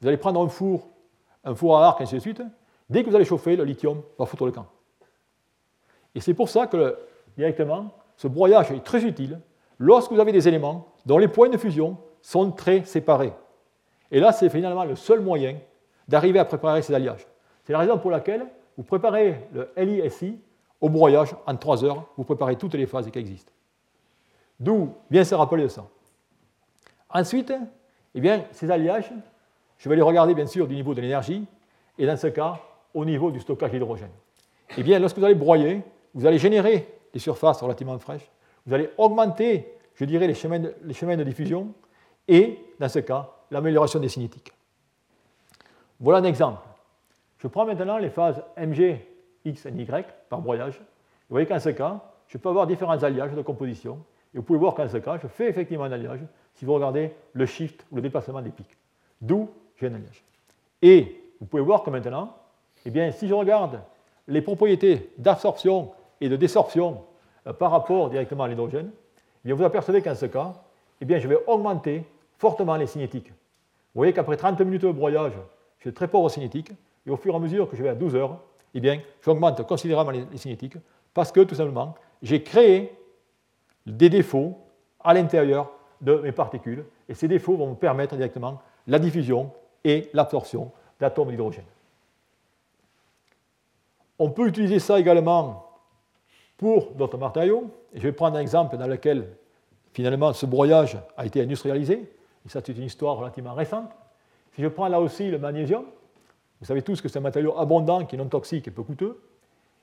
vous allez prendre un four, un four à arc, ainsi de suite. Dès que vous allez chauffer, le lithium va foutre le camp. Et c'est pour ça que, directement, ce broyage est très utile lorsque vous avez des éléments dont les points de fusion sont très séparés. Et là, c'est finalement le seul moyen d'arriver à préparer ces alliages. C'est la raison pour laquelle vous préparez le LISI au broyage en 3 heures, vous préparez toutes les phases qui existent. D'où vient se rappeler de ça. Ensuite, eh bien, ces alliages, je vais les regarder bien sûr du niveau de l'énergie, et dans ce cas, au niveau du stockage d'hydrogène. Eh bien, lorsque vous allez broyer, vous allez générer des surfaces relativement fraîches, vous allez augmenter, je dirais, les chemins de, les chemins de diffusion, et, dans ce cas, l'amélioration des cinétiques. Voilà un exemple. Je prends maintenant les phases Mg, X et Y par broyage. Vous voyez qu'en ce cas, je peux avoir différents alliages de composition. Et vous pouvez voir qu'en ce cas, je fais effectivement un alliage si vous regardez le shift ou le déplacement des pics. D'où j'ai un alliage. Et vous pouvez voir que maintenant, eh bien, si je regarde les propriétés d'absorption et de désorption euh, par rapport directement à l'hydrogène, eh vous apercevez qu'en ce cas, eh je vais augmenter fortement les cinétiques. Vous voyez qu'après 30 minutes de broyage, j'ai très pauvre cinétique, et au fur et à mesure que je vais à 12 heures, eh j'augmente considérablement les cinétiques, parce que tout simplement, j'ai créé des défauts à l'intérieur de mes particules, et ces défauts vont me permettre directement la diffusion et l'absorption d'atomes d'hydrogène. On peut utiliser ça également pour d'autres matériaux. Je vais prendre un exemple dans lequel finalement ce broyage a été industrialisé. Et ça, c'est une histoire relativement récente. Si je prends là aussi le magnésium, vous savez tous que c'est un matériau abondant qui est non toxique et peu coûteux.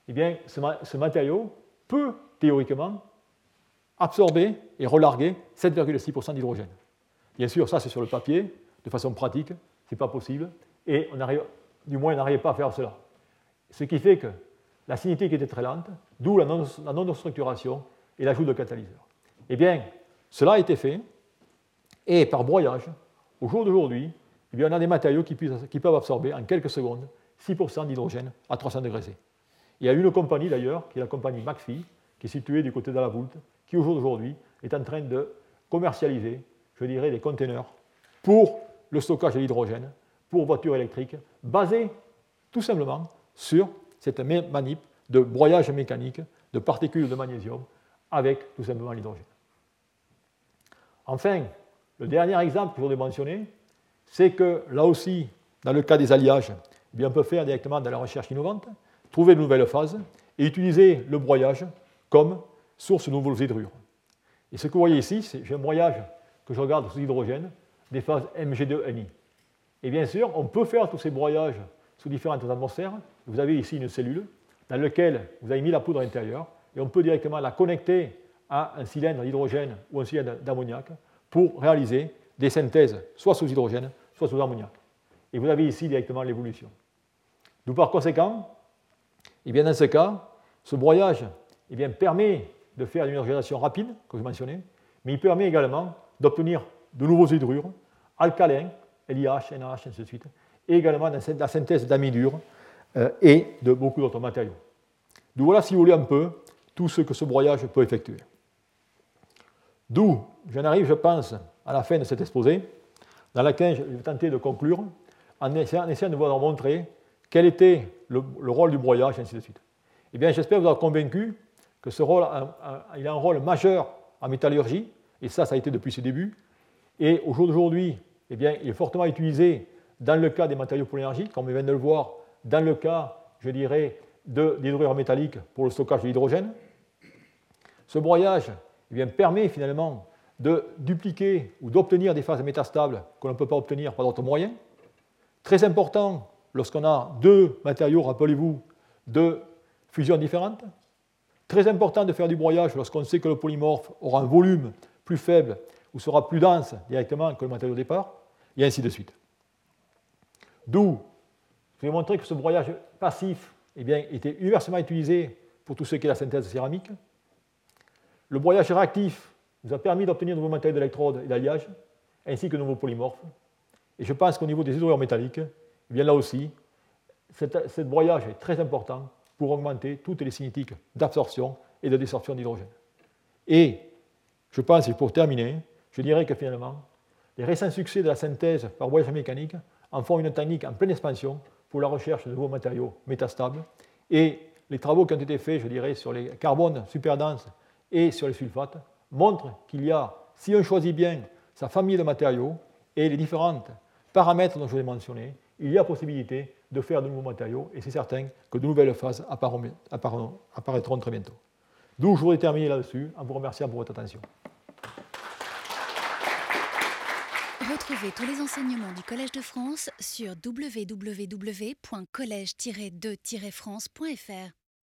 Eh bien, ce matériau peut théoriquement absorber et relarguer 7,6% d'hydrogène. Bien sûr, ça c'est sur le papier, de façon pratique, ce n'est pas possible, et on arrive, du moins on n'arrive pas à faire cela. Ce qui fait que la cinétique était très lente, d'où la non-structuration et l'ajout de catalyseurs. Eh bien, cela a été fait, et par broyage, au jour d'aujourd'hui, eh on a des matériaux qui, peuvent absorber en quelques secondes 6% d'hydrogène à 300 degrés C. Il y a une compagnie d'ailleurs, qui est la compagnie McPhee, qui est située du côté de la Voulte, qui aujourd'hui est en train de commercialiser, je dirais, des conteneurs pour le stockage de l'hydrogène, pour voitures électriques, basés tout simplement sur cette manip de broyage mécanique de particules de magnésium avec tout simplement l'hydrogène. Enfin, le dernier exemple que je voudrais mentionner, c'est que là aussi, dans le cas des alliages, eh bien, on peut faire directement de la recherche innovante, trouver de nouvelles phases et utiliser le broyage comme source de nouvelles hydrures. Et ce que vous voyez ici, c'est j'ai un broyage que je regarde sous hydrogène des phases Mg2Ni. Et bien sûr, on peut faire tous ces broyages sous différentes atmosphères. Vous avez ici une cellule dans laquelle vous avez mis la poudre à l'intérieur et on peut directement la connecter à un cylindre d'hydrogène ou un cylindre d'ammoniac pour réaliser des synthèses soit sous hydrogène, soit sous ammoniac. Et vous avez ici directement l'évolution. D'où par conséquent, et eh bien dans ce cas, ce broyage eh bien, permet de faire une organisation rapide, comme je mentionnais, mais il permet également d'obtenir de nouveaux hydrures, alcalins, LIH, NaH, ainsi de suite, et également la synthèse d'amidure euh, et de beaucoup d'autres matériaux. Donc voilà, si vous voulez, un peu tout ce que ce broyage peut effectuer. D'où j'en arrive, je pense, à la fin de cet exposé, dans lequel je vais tenter de conclure en essayant, de vous montrer quel était le, rôle du broyage, ainsi de suite. Eh bien, j'espère vous avoir convaincu que ce rôle a, il a un rôle majeur en métallurgie, et ça, ça a été depuis ses débuts. Et au jour d'aujourd'hui, eh bien, il est fortement utilisé dans le cas des matériaux pour l'énergie, comme on vient de le voir, dans le cas, je dirais, de l'hydrure métallique pour le stockage de l'hydrogène. Ce broyage eh bien, permet finalement de dupliquer ou d'obtenir des phases métastables qu'on ne peut pas obtenir par d'autres moyens. Très important lorsqu'on a deux matériaux, rappelez-vous, de fusion différentes. Très important de faire du broyage lorsqu'on sait que le polymorphe aura un volume plus faible ou sera plus dense directement que le matériau départ, et ainsi de suite. D'où, je vais montrer que ce broyage passif eh était universellement utilisé pour tout ce qui est la synthèse céramique. Le broyage réactif nous a permis d'obtenir de nouveaux matériaux d'électrode et d'alliage, ainsi que de nouveaux polymorphes. Et je pense qu'au niveau des hydrures métalliques, eh bien là aussi, ce broyage est très important pour augmenter toutes les cinétiques d'absorption et de désorption d'hydrogène. Et je pense, et pour terminer, je dirais que finalement, les récents succès de la synthèse par voyage mécanique en font une technique en pleine expansion pour la recherche de nouveaux matériaux métastables. Et les travaux qui ont été faits, je dirais, sur les carbones superdenses et sur les sulfates montrent qu'il y a, si on choisit bien sa famille de matériaux et les différents paramètres dont je vous ai mentionné, il y a possibilité de faire de nouveaux matériaux et c'est certain que de nouvelles phases apparaîtront très bientôt. D'où je voudrais terminer là-dessus en vous remerciant pour votre attention. Retrouvez tous les enseignements du Collège de France sur www.collège-2-france.fr.